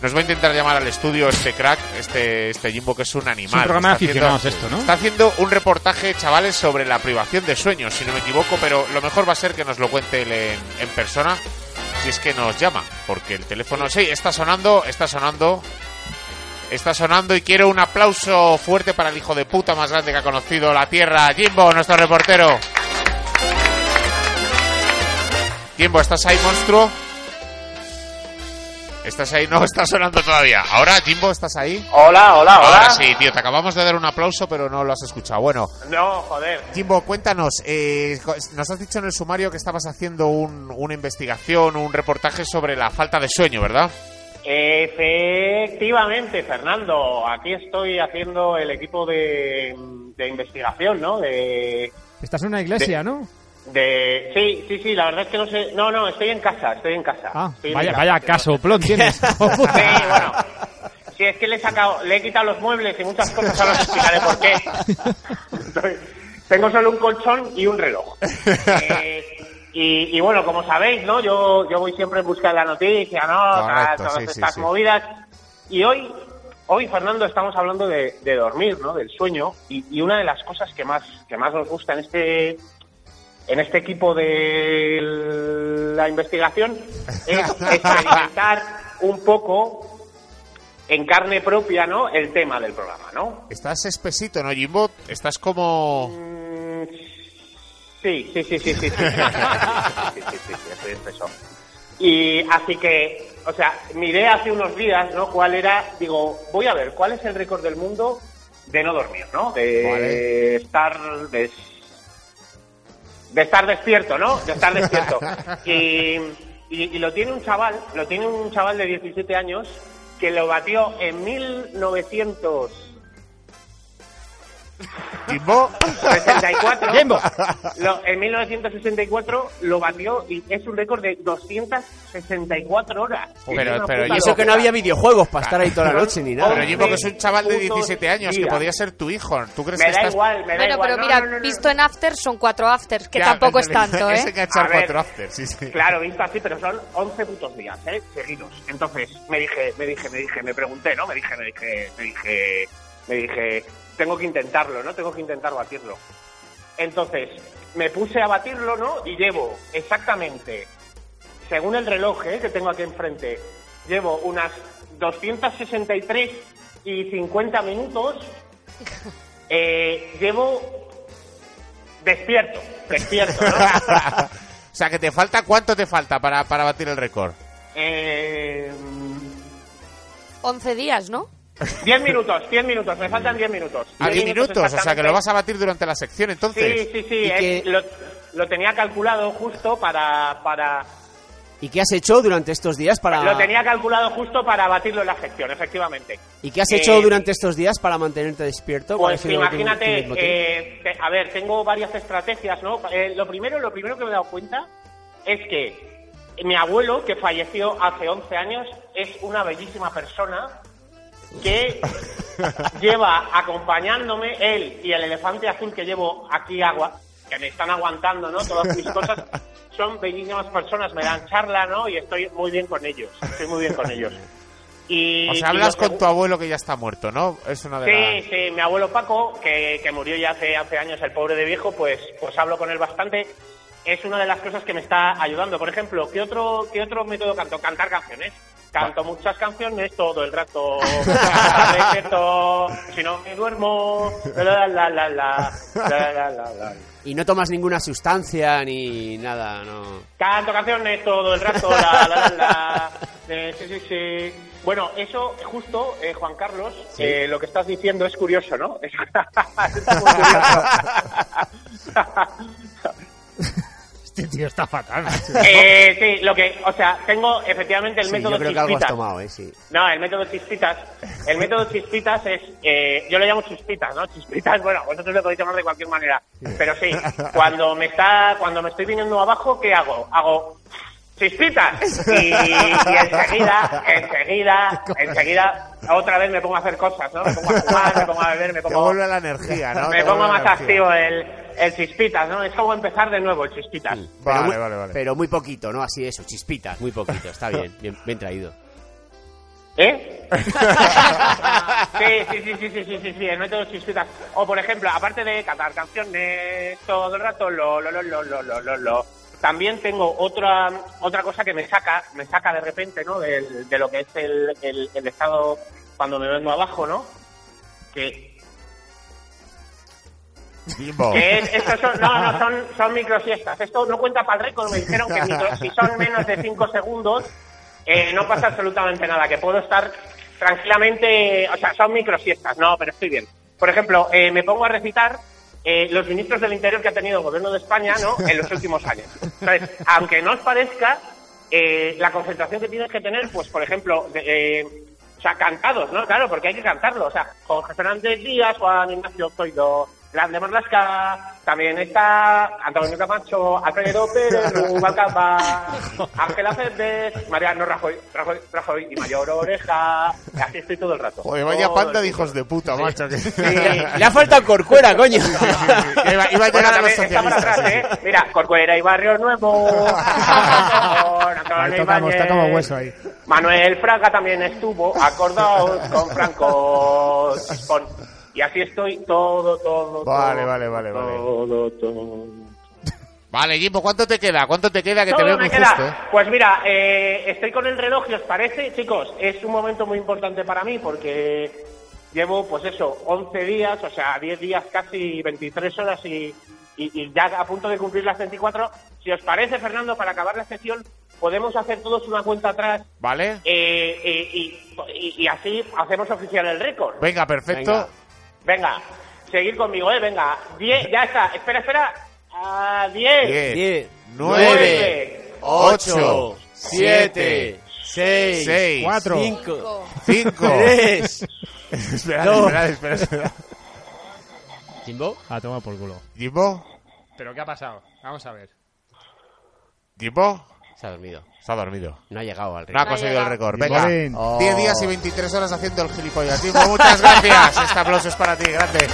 Nos va a intentar llamar al estudio este crack, este, este Jimbo, que es un animal. Es un programa Está haciendo- aficionados esto, ¿no? Está haciendo un reportaje, chavales, sobre la privación de sueños, si no me equivoco, pero lo mejor va a ser que nos lo cuente él en, en persona, si es que nos llama, porque el teléfono... Sí, está sonando, está sonando, está sonando y quiero un aplauso fuerte para el hijo de puta más grande que ha conocido la Tierra, Jimbo, nuestro reportero. Jimbo, ¿estás ahí, monstruo? ¿Estás ahí? No, está sonando todavía. Ahora, Jimbo, ¿estás ahí? Hola, hola, hola. Ahora sí, tío, te acabamos de dar un aplauso, pero no lo has escuchado. Bueno, No, joder. Jimbo, cuéntanos, eh, nos has dicho en el sumario que estabas haciendo un- una investigación, un reportaje sobre la falta de sueño, ¿verdad? Efectivamente, Fernando. Aquí estoy haciendo el equipo de, de investigación, ¿no? De, Estás en una iglesia, ¿no? de, sí, sí, sí. La verdad es que no sé. No, no, estoy en casa. Estoy en casa. Ah, Estoy en vaya, casa, vaya casoplón tienes. <laughs> Sí, bueno. Sí, es que le he sacado, le he quitado los muebles y muchas cosas, ahora os explicaré por qué. <laughs> Estoy- tengo solo un colchón y un reloj. Eh, <laughs> y, y bueno, como sabéis, ¿no? Yo, yo voy siempre en busca de la noticia, ¿no? Correcto, todas sí, estas sí. movidas. Y hoy, hoy, Fernando, estamos hablando de, de dormir, ¿no? Del sueño. Y, y una de las cosas que más, que más nos gusta en este, en este equipo de la investigación <laughs> es experimentar un poco en carne propia, ¿no? El tema del programa, ¿no? Estás espesito, ¿no, Jimbo? Estás como... Sí, <laughs> sí, sí, sí, sí, sí. Sí. Y así que, o sea, miré hace unos días, ¿no? ¿Cuál era? Digo, voy a ver, ¿cuál es el récord del mundo de no dormir, ¿no? De Vale. estar de, de estar despierto, ¿no? De estar despierto. <laughs> Y, y, y lo tiene un chaval, lo tiene un chaval de 17 años que lo batió en 1900 Jimbo. 64. Jimbo. Lo- en 1964 lo batió y es un récord de 264 horas. Pero- pero Y eso que no había videojuegos para estar ahí toda la noche ni nada. Pero Jimbo, que es un chaval de putos 17 años, que podría ser tu hijo. ¿Tú crees Me que da estás... igual, me da Bueno, igual. pero No, mira, no, no, no, visto en afters son cuatro afters, que Ya, tampoco es <laughs> tanto, ¿eh? A ver. cuatro after, sí, sí. Claro, visto así, pero son 11 putos días, ¿eh? Seguidos. Entonces, me dije, me dije, me dije, me pregunté, ¿no? Me dije, me dije, me dije, me dije, tengo que intentarlo, ¿no? Tengo que intentar batirlo. Entonces, me puse a batirlo, ¿no? Y llevo exactamente, según el reloj, ¿eh? Que tengo aquí enfrente, llevo unas 263 y 50 minutos. <laughs> Eh, llevo despierto, despierto, ¿no? <laughs> o sea, que te falta, ¿cuánto te falta para, para batir el récord? Eh, 11 días, ¿no? 10 minutos, 10 minutos, me faltan 10 minutos. A 10 minutos, o sea, que lo vas a batir durante la sección, entonces. Sí, sí, sí, Y es- que- lo, lo tenía calculado justo para, para... ¿Y qué has hecho durante estos días para Lo tenía calculado justo para batirlo en la sección, efectivamente. ¿Y qué has Eh, hecho durante estos días para mantenerte despierto? ¿Cuál ha Pues sido tu- tu imagínate, eh, te- a ver, tengo varias estrategias, ¿no? Eh, lo primero, lo primero que me he dado cuenta es que mi abuelo, que falleció hace 11 años, es una bellísima persona que lleva acompañándome él y el elefante azul que llevo aquí agua, que me están aguantando, ¿no? Todas mis cosas son bellísimas personas, me dan charla, ¿no? Y estoy muy bien con ellos, estoy muy bien con ellos. Y, O sea, hablas con tu abuelo que ya está muerto, ¿no? Es una de Sí, las... sí, mi abuelo Paco, que, que murió ya hace, hace años, el pobre de viejo, pues, pues hablo con él bastante. Es una de las cosas que me está ayudando. Por ejemplo, ¿qué otro, qué otro método canto? Cantar canciones. Canto muchas canciones todo el rato. todo, si no me duermo. La, Y no tomas ninguna sustancia ni nada, ¿no? Canto canciones todo el rato. La, la, la, la. sí, sí, sí. Bueno, eso justo, Juan Carlos, lo que estás diciendo es curioso, ¿no? Es, es curioso. Este tío está fatal. <laughs> Eh, sí, lo que, o sea, tengo efectivamente el Sí, método yo creo que algo has chispitas. tomado, ¿eh? Sí. No, el método chispitas. El método chispitas es, eh, yo lo llamo chispitas, ¿no? Chispitas, bueno, vosotros lo podéis llamar de cualquier manera. Pero sí, cuando me está, cuando me estoy viniendo abajo, ¿qué hago? Hago chispitas <laughs> y, y enseguida, enseguida, enseguida, otra vez me pongo a hacer cosas, ¿no? Me pongo a fumar, me pongo a beber, me Te pongo, vuelve la energía, ¿no? me Te pongo más energía. activo el, el chispitas, ¿no? Es como empezar de nuevo el chispitas. Pero Vale, muy, vale, vale. Pero muy poquito, ¿no? Así eso, chispitas, muy poquito. Está bien, <laughs> bien, bien traído. ¿Eh? <laughs> sí, sí, sí, sí, sí, sí, sí, sí, el método chispitas. O por ejemplo, aparte de cantar canciones todo el rato, lo, lo, lo, lo, lo, lo, lo, lo. También tengo otra otra cosa que me saca, me saca de repente, ¿no? De lo que es el, el, el estado cuando me vengo abajo, ¿no? Que, Es- estos son, no, no, son, son microsiestas. Esto no cuenta para el récord. Me dijeron que si son menos de 5 segundos, eh, no pasa absolutamente nada. Que puedo estar tranquilamente. O sea, son microsiestas. No, pero estoy bien. Por ejemplo, eh, me pongo a recitar eh, los ministros del Interior que ha tenido el gobierno de España ¿no? en los últimos años. Entonces, aunque no os parezca, eh, la concentración que tienes que tener, pues, por ejemplo, eh, o sea, cantados, ¿no? Claro, porque hay que cantarlo. O sea, Jorge Fernández Díaz, Juan Ignacio Zoido, Grande Marlasca, también está Antonio Camacho, Alfredo Pérez, Rubalcaba, <laughs> Ángela Fernández, Mariano Rajoy, Rajoy, Rajoy y Mayor Oreja. Y así estoy todo el rato. Joder, vaya Todo panda de hijos de puta, macho. que- <laughs> Le ha faltado corcuera, coño. Iba, iba a Bueno, llegar a los también está para socialistas. atrás, ¿eh? Mira, Corcuera y Barrio Nuevo. <laughs> Antonio tocamos, hueso ahí. Manuel Fraga también estuvo acordado con Franco Pon. Y así estoy todo, todo, Vale, todo, vale, vale, vale. Todo, todo. Vale, Jimbo, ¿cuánto te queda? ¿Cuánto te queda? Que te veo me muy queda. justo, ¿eh? Pues mira, eh, estoy con el reloj, ¿y os parece? Chicos, es un momento muy importante para mí porque llevo, pues eso, 11 días, o sea, 10 días casi, 23 horas y, y, y ya a punto de cumplir las 24. Si os parece, Fernando, para acabar la sesión, podemos hacer todos una cuenta atrás ¿Vale? eh, eh, y, y- y así hacemos oficial el récord. Venga, perfecto. Venga. Venga, seguir conmigo, ¿eh? Venga, 10, ya está. Espera, espera. Ah, 10. 10, Diez, 9, 8, 7, 6, 6, 4, 5, 5. 3. Espera, Dos. espera, espera, espera. ¿Jimbo? A tomar por culo. ¿Jimbo? ¿Pero qué ha pasado? Vamos a ver. ¿Jimbo? Ha dormido. Está dormido. No ha llegado al No ritmo. ha conseguido el récord. Venga, Jimbolín. 10 días y 23 horas haciendo el gilipollas. Muchas gracias. Este aplauso es para ti, grande.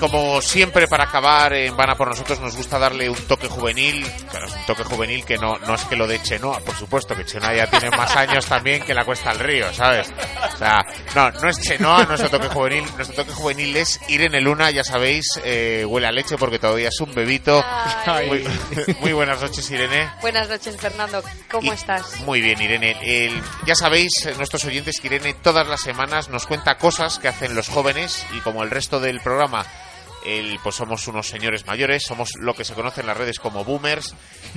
Como siempre, para acabar en Van a por nosotros, nos gusta darle un toque juvenil. Pero es un toque juvenil que no, no es que lo de Chenoa, por supuesto, que Chenoa ya tiene más años también que la Cuesta al Río, ¿sabes? O sea, no, no es Chenoa nuestro toque juvenil. Nuestro toque juvenil es Irene Luna, ya sabéis, eh, huele a leche porque todavía es un bebito. Muy, <laughs> muy buenas noches, Irene. Buenas noches, Fernando. ¿Cómo Y- estás? Muy bien, Irene. El- ya sabéis, eh, nuestros oyentes, que Irene todas las semanas nos cuenta cosas que hacen los jóvenes y como el resto del programa, el, pues somos unos señores mayores, somos lo que se conoce en las redes como boomers.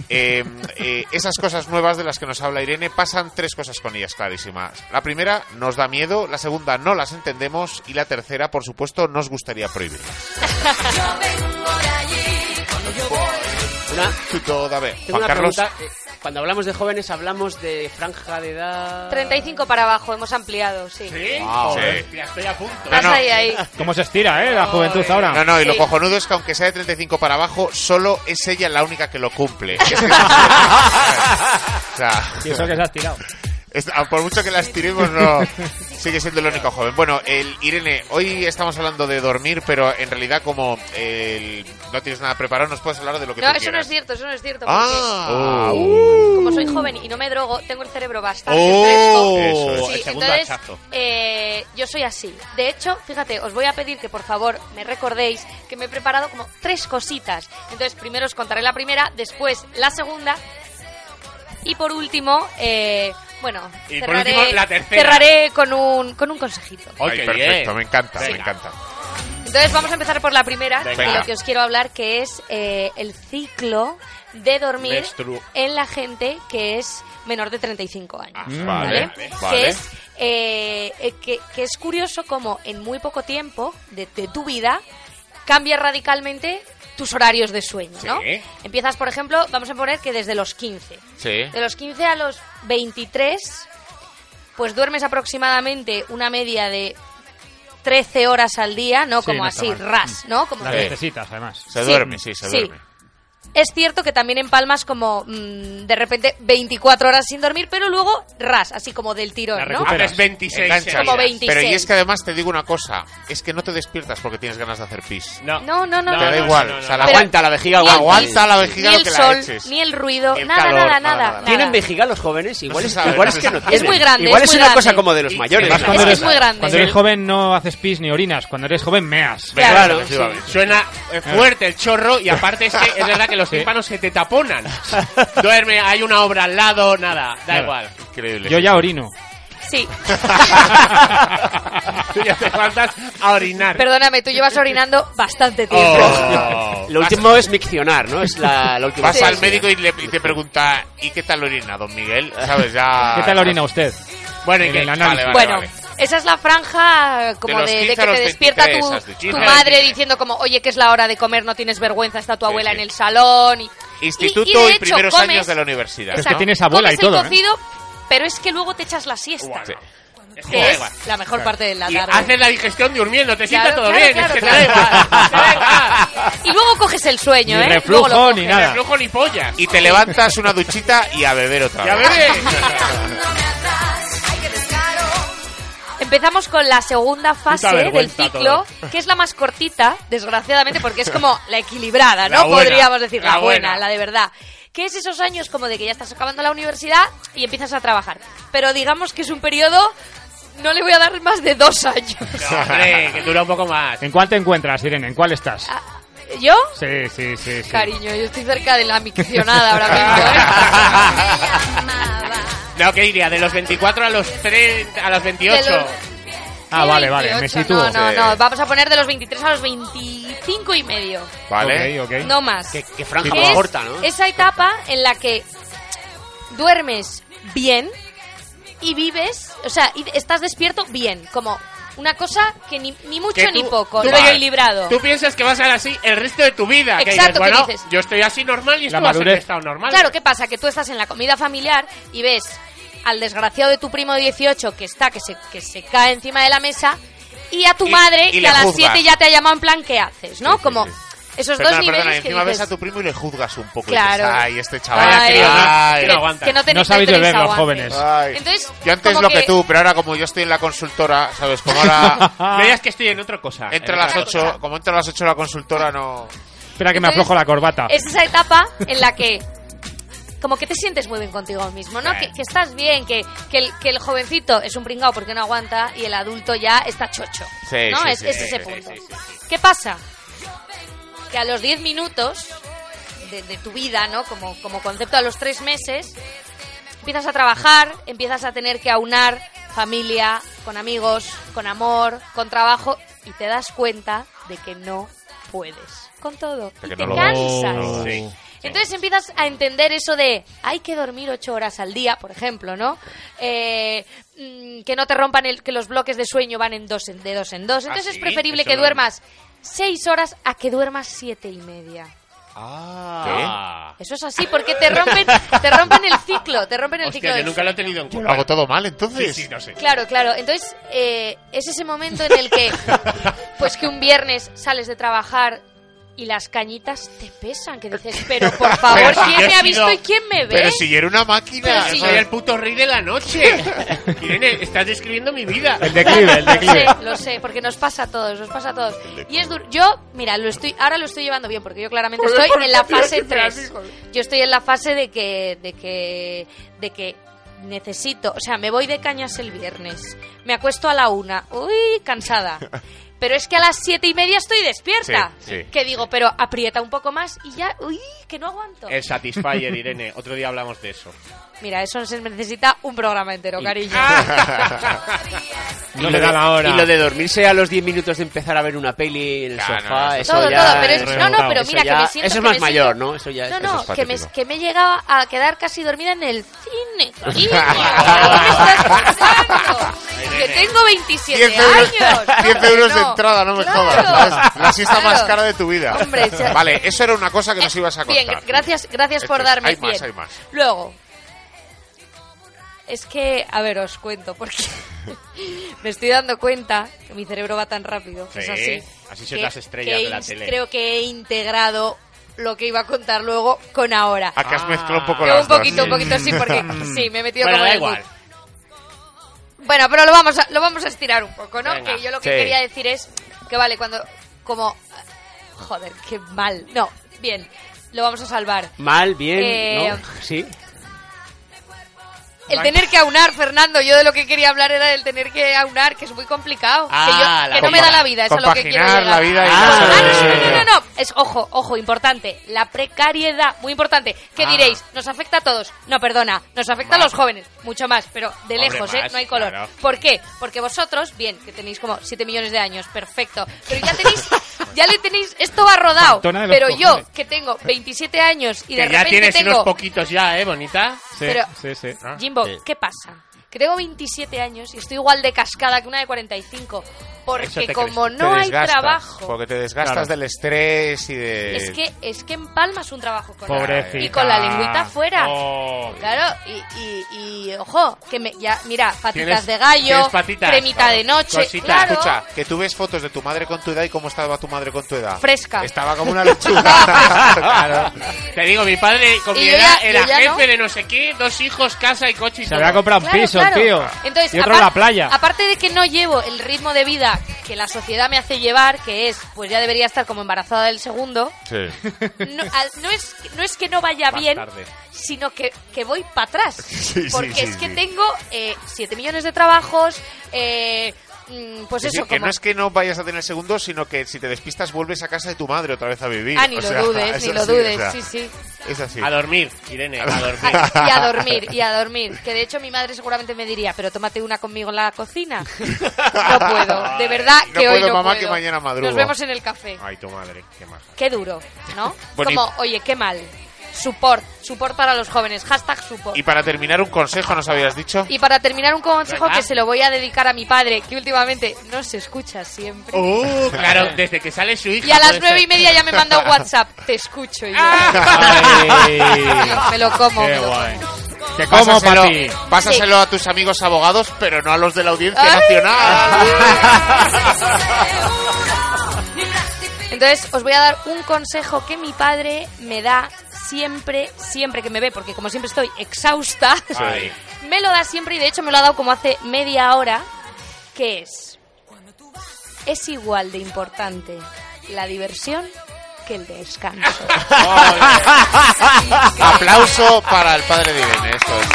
eh, eh, esas cosas nuevas de las que nos habla Irene pasan tres cosas con ellas clarísimas. La primera nos da miedo, la segunda no las entendemos y la tercera, por supuesto, nos gustaría prohibirlas. Una, Tú toda vez. tengo Juan una Carlos. pregunta. Cuando hablamos de jóvenes, hablamos de franja de edad. 35 para abajo, hemos ampliado, sí. ¿Sí? Wow. Sí. estoy a punto. No, no. ahí, ahí. ¿Cómo se estira, eh? La juventud ahora. No, no, y lo Sí. cojonudo es que aunque sea de 35 para abajo, solo es ella la única que lo cumple. <laughs> <laughs> O sea, Y eso que se ha estirado. Ah, por mucho que la estiremos, no sigue siendo el único joven. Bueno, el, Irene, hoy estamos hablando de dormir, pero en realidad como el- no tienes nada preparado, nos puedes hablar de lo que No, tú eso no es cierto, eso no es cierto. Porque Ah, como soy joven y no me drogo, tengo el cerebro bastante Oh, fresco. eso Sí, el segundo entonces, eh, yo soy así. De hecho, fíjate, os voy a pedir que por favor me recordéis que me he preparado como tres cositas. Entonces, primero os contaré la primera, después la segunda y por último, eh, bueno, Y por cerraré, último, la tercera. cerraré con un, con un consejito. ¡Ay, Ay, qué perfecto, bien! me encanta, me encanta. Entonces vamos a empezar por la primera, Venga. y lo que os quiero hablar que es eh, el ciclo de dormir en la gente que es menor de 35 años. Ah, vale, ¿vale? vale. Que es eh, eh, que, que es curioso como en muy poco tiempo de, de tu vida cambia radicalmente tus horarios de sueño, ¿no? Sí. Empiezas, por ejemplo, vamos a poner que desde los 15. Sí. De los 15 a los 23, pues duermes aproximadamente una media de 13 horas al día, no Sí, como no así, mal. ras, ¿no? Como Las que- necesitas, además. Se Sí, duerme, sí, se sí. duerme. Es cierto que también empalmas como mm, de repente 24 horas sin dormir, pero luego ras, así como del tirón, La ¿no? recuperas. Haces 26 Enganchas. Como seguidas. 26. Pero y es que además te digo una cosa, es que no te despiertas porque tienes ganas de hacer pis. No. No, no, no. Te da no, igual, no, no, o sea, la Pero- Aguanta la vejiga, Ni el aguanta. aguanta la vejiga Ni lo el que la sol, eches. ni el ruido, el nada, calor, nada, nada, nada, nada. ¿Tienen vejiga los jóvenes? Igual No es, se sabe, igual no es se que no sabe. tienen. muy grande, Igual es es, muy una grande. cosa como de los mayores. Además, ¿no? cuando Es- eres, es muy grande. Cuando eres joven no haces pis ni orinas. Cuando eres joven meas. Claro, Claro, Efectivamente. Suena eh, fuerte el chorro y aparte es que es verdad que los tímpanos se te taponan. Duerme, hay una obra al lado, nada, da Claro. igual. Increíble. Yo ya orino. Sí, <laughs> Tú ya te faltas a orinar. perdóname, tú llevas orinando bastante tiempo. Oh. <laughs> Lo último es miccionar, ¿no? Es la, la <laughs> última Vas Sí. al médico y, le- y te pregunta, ¿y qué tal orina, don Miguel? ¿Sabes? Ya... ¿Qué tal orina usted? Bueno, ¿y En qué? el análisis. Vale, bueno, vale. Esa es la franja como De de, de 15 que a te despierta 23 tu, tu 15 a madre 23. diciendo como, oye, que es la hora de comer, no tienes vergüenza, está tu Sí, abuela sí. en el salón. Y, Instituto y- y de y, hecho, primeros comes- años de la universidad. Es que ¿no? tienes abuela comes y todo, el ¿eh? cocido, pero es que luego te echas la siesta, Sí. Es que es la mejor parte de la Y tarde. haces la digestión durmiendo, te sienta Claro, todo claro, bien. claro, es que claro. te da <laughs> igual. Y luego coges el sueño, Ni ¿eh? reflujo, Luego lo ni nada. Ni reflujo ni pollas. <laughs> Y te levantas una duchita y a beber otra vez. bebé. <laughs> Empezamos con la segunda fase del ciclo, que es la más cortita, desgraciadamente, porque es como la equilibrada, ¿no? La buena, Podríamos decir, la, la buena, buena. la de verdad. Que es esos años como de que ya estás acabando la universidad y empiezas a trabajar. Pero digamos que es un periodo no le voy a dar más de dos años. No, hombre, que dura un poco más. ¿En cuál te encuentras, Irene? ¿En cuál estás? Ah, ¿Yo? Sí, sí, sí. sí. Cariño, yo estoy cerca de la miccionada ahora mismo, ¿eh? <laughs> No, ¿qué diría? De los 24 a los 3, a los 28. De los- Ah, vale, vale, me 28, sitúo. No, no, no, vamos a poner de los 23 a los 25 y medio. Vale. Ok, ok. No más. Que, que franja más corta, ¿no? Esa etapa en la que duermes bien y vives, o sea, y estás despierto bien, como una cosa que ni, ni mucho Que ni poco, tú vas- equilibrado. Tú piensas que vas a ser así el resto de tu vida. que Exacto, dices, ¿qué bueno, dices? yo estoy así normal y La esto va a ser estado normal. Claro, ¿qué pasa? Que tú estás en la comida familiar y ves al desgraciado de tu primo de 18 que está, que se, que se cae encima de la mesa y a tu Y- madre y que a las juzgas. 7 ya te ha llamado en plan, ¿qué haces? ¿no? Sí, sí, Como sí. Esos Perdona, dos niveles perdona, y que encima ves dices, a tu primo y le juzgas un poco. Claro. Y dices, ay, este chaval. Ay, ay, que, no aguanta. que no tenéis, No sabéis beber los jóvenes. ay. Entonces, Yo antes lo que... tú, pero ahora como yo estoy en la consultora, ¿sabes? Como ahora <laughs> digas que estoy en otra cosa. entre en las otra 8, cosa. como entre las 8 la consultora no... Espera que me Entonces, aflojo la corbata. Es esa etapa en la que como que te sientes muy bien contigo mismo, ¿no? Que, que estás bien, que, que, el, que el jovencito es un pringao porque no aguanta y el adulto ya está chocho. Sí, ¿no? sí, es, sí, es ese sí, punto. sí, sí, sí. ¿Qué pasa? Que a los 10 minutos de, de tu vida, ¿no? Como, como concepto a los 3 meses, empiezas a trabajar, empiezas a tener que aunar familia, con amigos, con amor, con trabajo y te das cuenta de que no puedes con todo. Y te no cansas. Sí. Entonces empiezas a entender eso de hay que dormir ocho horas al día, por ejemplo, ¿no? Eh, mm, que no te rompan el, que los bloques de sueño van en dos en- de dos en dos. Entonces ¿Ah, es sí? preferible Eso que no- duermas seis horas a que duermas siete y media. Ah. Eso es así porque te rompen, te rompen el ciclo, te rompen el Hostia, ciclo yo nunca lo he tenido en Yo cuenta. lo hago todo mal, entonces. Sí, sí, no sé. Claro, claro. Entonces, eh, es ese momento en el que, pues que un viernes sales de trabajar y las cañitas te pesan, que dices, <laughs> pero por favor, Pero si ¿quién me ha sido- visto y quién me ve? Pero si yo era una máquina. Si soy yo- el puto rey de la noche. <laughs> Irene, estás describiendo mi vida. El declive, el Lo declive. sé, lo sé, porque nos pasa a todos, nos pasa a todos. Y es duro. Yo, mira, lo estoy, ahora lo estoy llevando bien, porque yo claramente estoy en la fase 3. Yo estoy en la fase de que, de que, de que necesito, o sea, me voy de cañas el viernes, me acuesto a la una, uy, cansada. <laughs> Pero es que a las siete y media estoy despierta. Sí, sí. Que digo, pero aprieta un poco más y ya, uy, que no aguanto. El Satisfyer, Irene. Otro día hablamos de eso. Mira, eso se necesita un programa entero, cariño. <laughs> No le da la hora. Y lo de dormirse a los 10 minutos de empezar a ver una peli en el Claro, sofá, no, eso todo, ya todo, pero es, no, no, pero eso mira, ya- que me siento... Eso es más mayor, siento- ¿no? Eso ya No, es... no, es que me, que me llegaba a quedar casi dormida en el cine. <laughs> cariño. ¿Qué me estás contando? Que tengo 27 10 euros, años. 10 Hombre, euros de entrada, no me Claro. jodas. ¿sabes? La siesta Claro. más cara de tu vida. Hombre, Vale, eso era una cosa que nos ibas a contar. Bien, gracias, gracias por darme Hay más, hay más. Luego, es que, a ver, os cuento, porque <laughs> me estoy dando cuenta que mi cerebro va tan rápido, es Sí, así. así son que- las estrellas de la tele. Creo que he integrado lo que iba a contar luego con ahora. Acá has mezclado un poco Que las un poquito, dos. un poquito sí, porque <laughs> sí, me he metido Bueno, como da en el igual. Bueno, pero lo vamos a, lo vamos a estirar un poco, ¿no? Venga, que yo lo que sí. quería decir es que vale, cuando como joder, qué mal. No, bien, lo vamos a salvar. Mal, bien, Eh, ¿no? Sí. El tener que aunar, Fernando, yo de lo que quería hablar era del tener que aunar, que es muy complicado. Ah, que yo- la que no me da la vida, eso es lo que quiero llegar. la vida y ah, la ah, no, no, no, no, no, es ojo, ojo, importante, la precariedad, muy importante. ¿Qué Ah. diréis? ¿Nos afecta a todos? No, perdona, nos afecta a los jóvenes, mucho más, pero de Hombre, lejos, más, ¿eh? No hay color. claro. ¿Por qué? Porque vosotros, bien, que tenéis como 7 millones de años, perfecto, pero ya tenéis, <laughs> ya le tenéis, esto va rodado, pero yo, cojones. que tengo 27 años y de Que ya repente tienes tengo... unos poquitos ya, ¿eh, bonita? Sí, Pero- sí, sí. Jimbo, Sí. ¿qué pasa? Que tengo 27 años y estoy igual de cascada que una de 45. Eso Porque como crees. no hay trabajo, Porque te desgastas Claro. del estrés y de... es que es que empalmas un trabajo con Pobrecita. y con la lengüita fuera. Oh. Claro, y, y, y, ojo, que me, ya, mira, patitas de gallo, patitas, cremita claro, de noche, claro, Escucha, que tú ves fotos de tu madre con tu edad y cómo estaba tu madre con tu edad. fresca. Estaba como una lechuga. <laughs> Claro. Te digo, mi padre con Y mi edad ya- era jefe no. de no sé qué, dos hijos, casa y coche y Se todo. había comprado un Claro, piso, claro. tío. Entonces, y otro la playa. Aparte de que no llevo el ritmo de vida que la sociedad me hace llevar, que es, pues ya debería estar como embarazada del segundo, Sí. no, es, no es que no vaya Más bien, tarde. sino que, que voy para atrás. <laughs> sí, porque sí, es que tengo 7 millones de trabajos, eh, pues Es decir, eso, que como... no es que no vayas a tener segundo, sino que si te despistas vuelves a casa de tu madre otra vez a vivir. Ah, ni O lo sea, dudes, es ni lo así, o dudes, sea, sí, sí. Es así. A dormir, Irene, a <laughs> dormir. Y a dormir, y a dormir. Que de hecho mi madre seguramente me diría, pero tómate una conmigo en la cocina. No puedo, de verdad No que hoy puedo, no mamá, puedo. que mañana madrugo. Nos vemos en el café. Ay, tu madre, qué maja. Qué duro, ¿no? Como, oye, qué mal. Support, support para los jóvenes, hashtag support. Y para terminar, un consejo, ¿nos habías dicho? Y para terminar, un consejo ¿Verdad? que se lo voy a dedicar a mi padre, que últimamente no se escucha siempre. Uh, claro, <laughs> desde que sale su hija. y a las nueve y media ya me manda un WhatsApp. <laughs> Te escucho y yo. Ay. me lo como. Qué me lo guay. como. Te como, Pásaselo, papi. pásaselo a tus amigos abogados, pero no a los de la Audiencia Ay. Nacional. Entonces, os voy a dar un consejo que mi padre me da siempre, siempre que me ve, porque como siempre estoy exhausta, Ay. <laughs> me lo da siempre y de hecho me lo ha dado como hace media hora, que es, es igual de importante la diversión que el descanso. <laughs> Aplauso para el padre de Irene, esto es.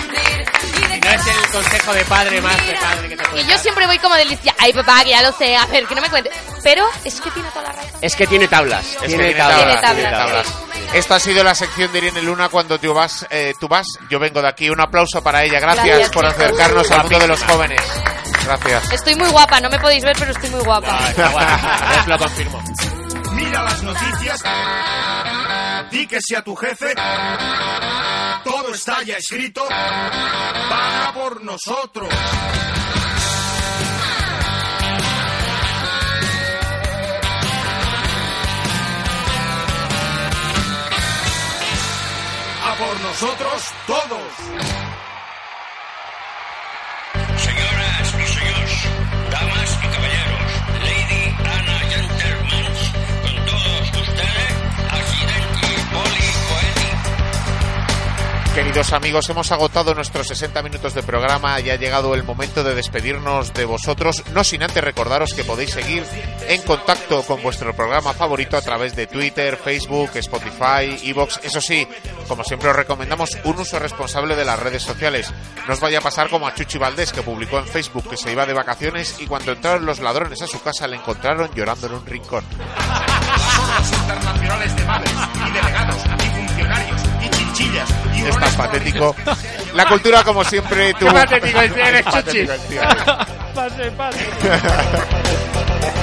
No es el consejo de padre más de padre que te puede Y yo dar. siempre voy como delicia, ay papá, que ya lo sé, a ver, que no me cuente. Pero es que tiene toda la razón. Es que tiene tablas. Es que tiene, tiene tablas. Tiene tablas. tiene tablas. Esta ha sido la sección de Irene Luna cuando tú vas, eh, tú vas, yo vengo de aquí. Un aplauso para ella. Gracias, Gracias, por acercarnos al mundo de los jóvenes. Gracias. Estoy muy guapa, no me podéis ver, pero estoy muy guapa. Ah, está guapa, <laughs> lo confirmo. Mira las noticias. Di que sea tu jefe. Todo está ya escrito. Paga por nosotros. Por nosotros todos. Queridos amigos, hemos agotado nuestros 60 minutos de programa y ha llegado el momento de despedirnos de vosotros, no sin antes recordaros que podéis seguir en contacto con vuestro programa favorito a través de Twitter, Facebook, Spotify, Evox. Eso sí, como siempre os recomendamos un uso responsable de las redes sociales. No os vaya a pasar como a Chuchi Valdés, que publicó en Facebook que se iba de vacaciones y cuando entraron los ladrones a su casa le encontraron llorando en un rincón. Las internacionales de madres y delegados y funcionarios y Es tan patético. La cultura, como siempre, tuvo... patético el tío, eres Qué <laughs> Chuchi. patético el tío. <laughs>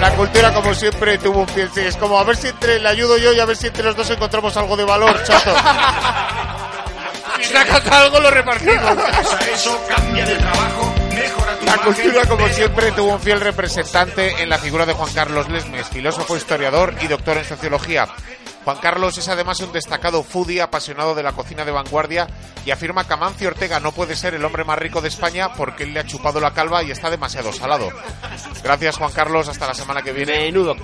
La cultura, como siempre, tuvo un pie. sí, Es como a ver si entre le ayudo yo y a ver si entre los dos encontramos algo de valor, chato. <laughs> Si sacas algo, lo repartimos. Eso, cambia de trabajo, La cultura, como siempre, tuvo un fiel representante en la figura de Juan Carlos Lesmes, filósofo, historiador y doctor en sociología. Juan Carlos es además un destacado foodie apasionado de la cocina de vanguardia y afirma que Amancio Ortega no puede ser el hombre más rico de España porque él le ha chupado la calva y está demasiado salado. Gracias Juan Carlos, hasta la semana que viene. Menudo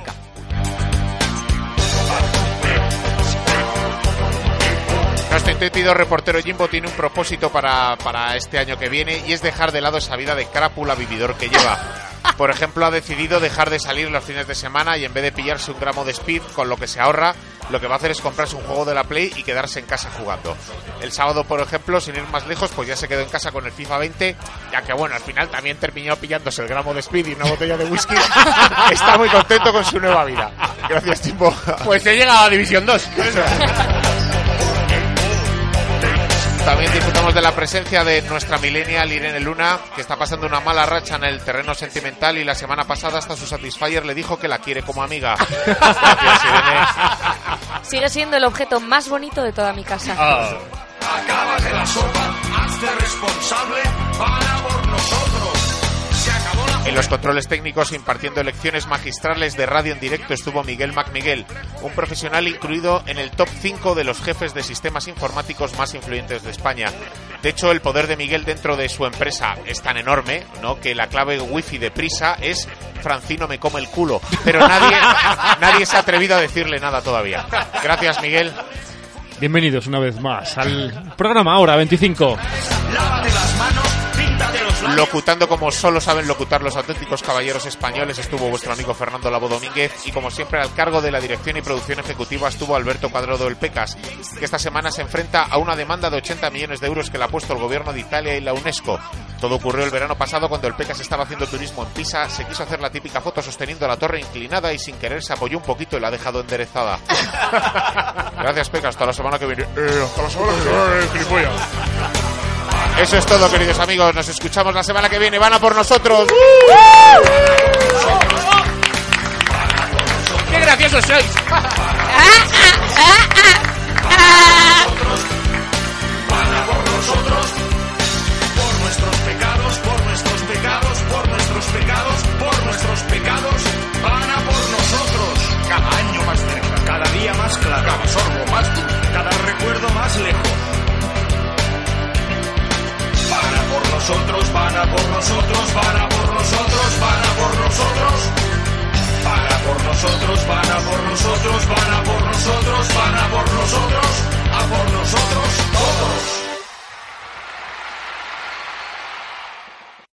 Nuestro intrépido reportero Jimbo tiene un propósito para, para este año que viene y es dejar de lado esa vida de crápula vividor que lleva. Por ejemplo, ha decidido dejar de salir los fines de semana y en vez de pillarse un gramo de speed, con lo que se ahorra, lo que va a hacer es comprarse un juego de la Play y quedarse en casa jugando. El sábado, por ejemplo, sin ir más lejos, pues ya se quedó en casa con el FIFA 20, ya que bueno, al final también terminó pillándose el gramo de speed y una botella de whisky. <laughs> Está muy contento con su nueva vida. Gracias, Jimbo. Pues he llegado a División 2. También disfrutamos de la presencia de nuestra millennial Irene Luna, que está pasando una mala racha en el terreno sentimental y la semana pasada hasta su Satisfyer le dijo que la quiere como amiga. <laughs> Gracias, Irene. Sigue siendo el objeto más bonito de toda mi casa. Acábate la sopa, hazte responsable, para por nosotros. En los controles técnicos impartiendo lecciones magistrales de radio en directo estuvo Miguel MacMiguel, un profesional incluido en el top 5 de los jefes de sistemas informáticos más influyentes de España. De hecho, el poder de Miguel dentro de su empresa es tan enorme, ¿no? Que la clave wifi de prisa es Francino me come el culo. Pero nadie, <laughs> nadie se ha atrevido a decirle nada todavía. Gracias, Miguel. Bienvenidos una vez más al programa Ahora 25. Locutando como solo saben locutar los auténticos caballeros españoles estuvo vuestro amigo Fernando Labo Domínguez y como siempre al cargo de la dirección y producción ejecutiva estuvo Alberto Cuadrado del Pecas, que esta semana se enfrenta a una demanda de 80 millones de euros que le ha puesto el gobierno de Italia y la UNESCO. Todo ocurrió el verano pasado cuando el Pecas estaba haciendo turismo en Pisa, se quiso hacer la típica foto sosteniendo la torre inclinada y sin querer se apoyó un poquito y la ha dejado enderezada. <laughs> Gracias Pecas, hasta la semana que viene. Eh, hasta la semana que viene, gilipollas. Eso es todo, queridos amigos. Nos escuchamos la semana que viene. Van a por nosotros. ¡Qué graciosos sois! nosotros, van por nosotros, van a por nosotros, van a por nosotros. para por nosotros, van a por nosotros, van a por nosotros, van a por nosotros, a por nosotros todos.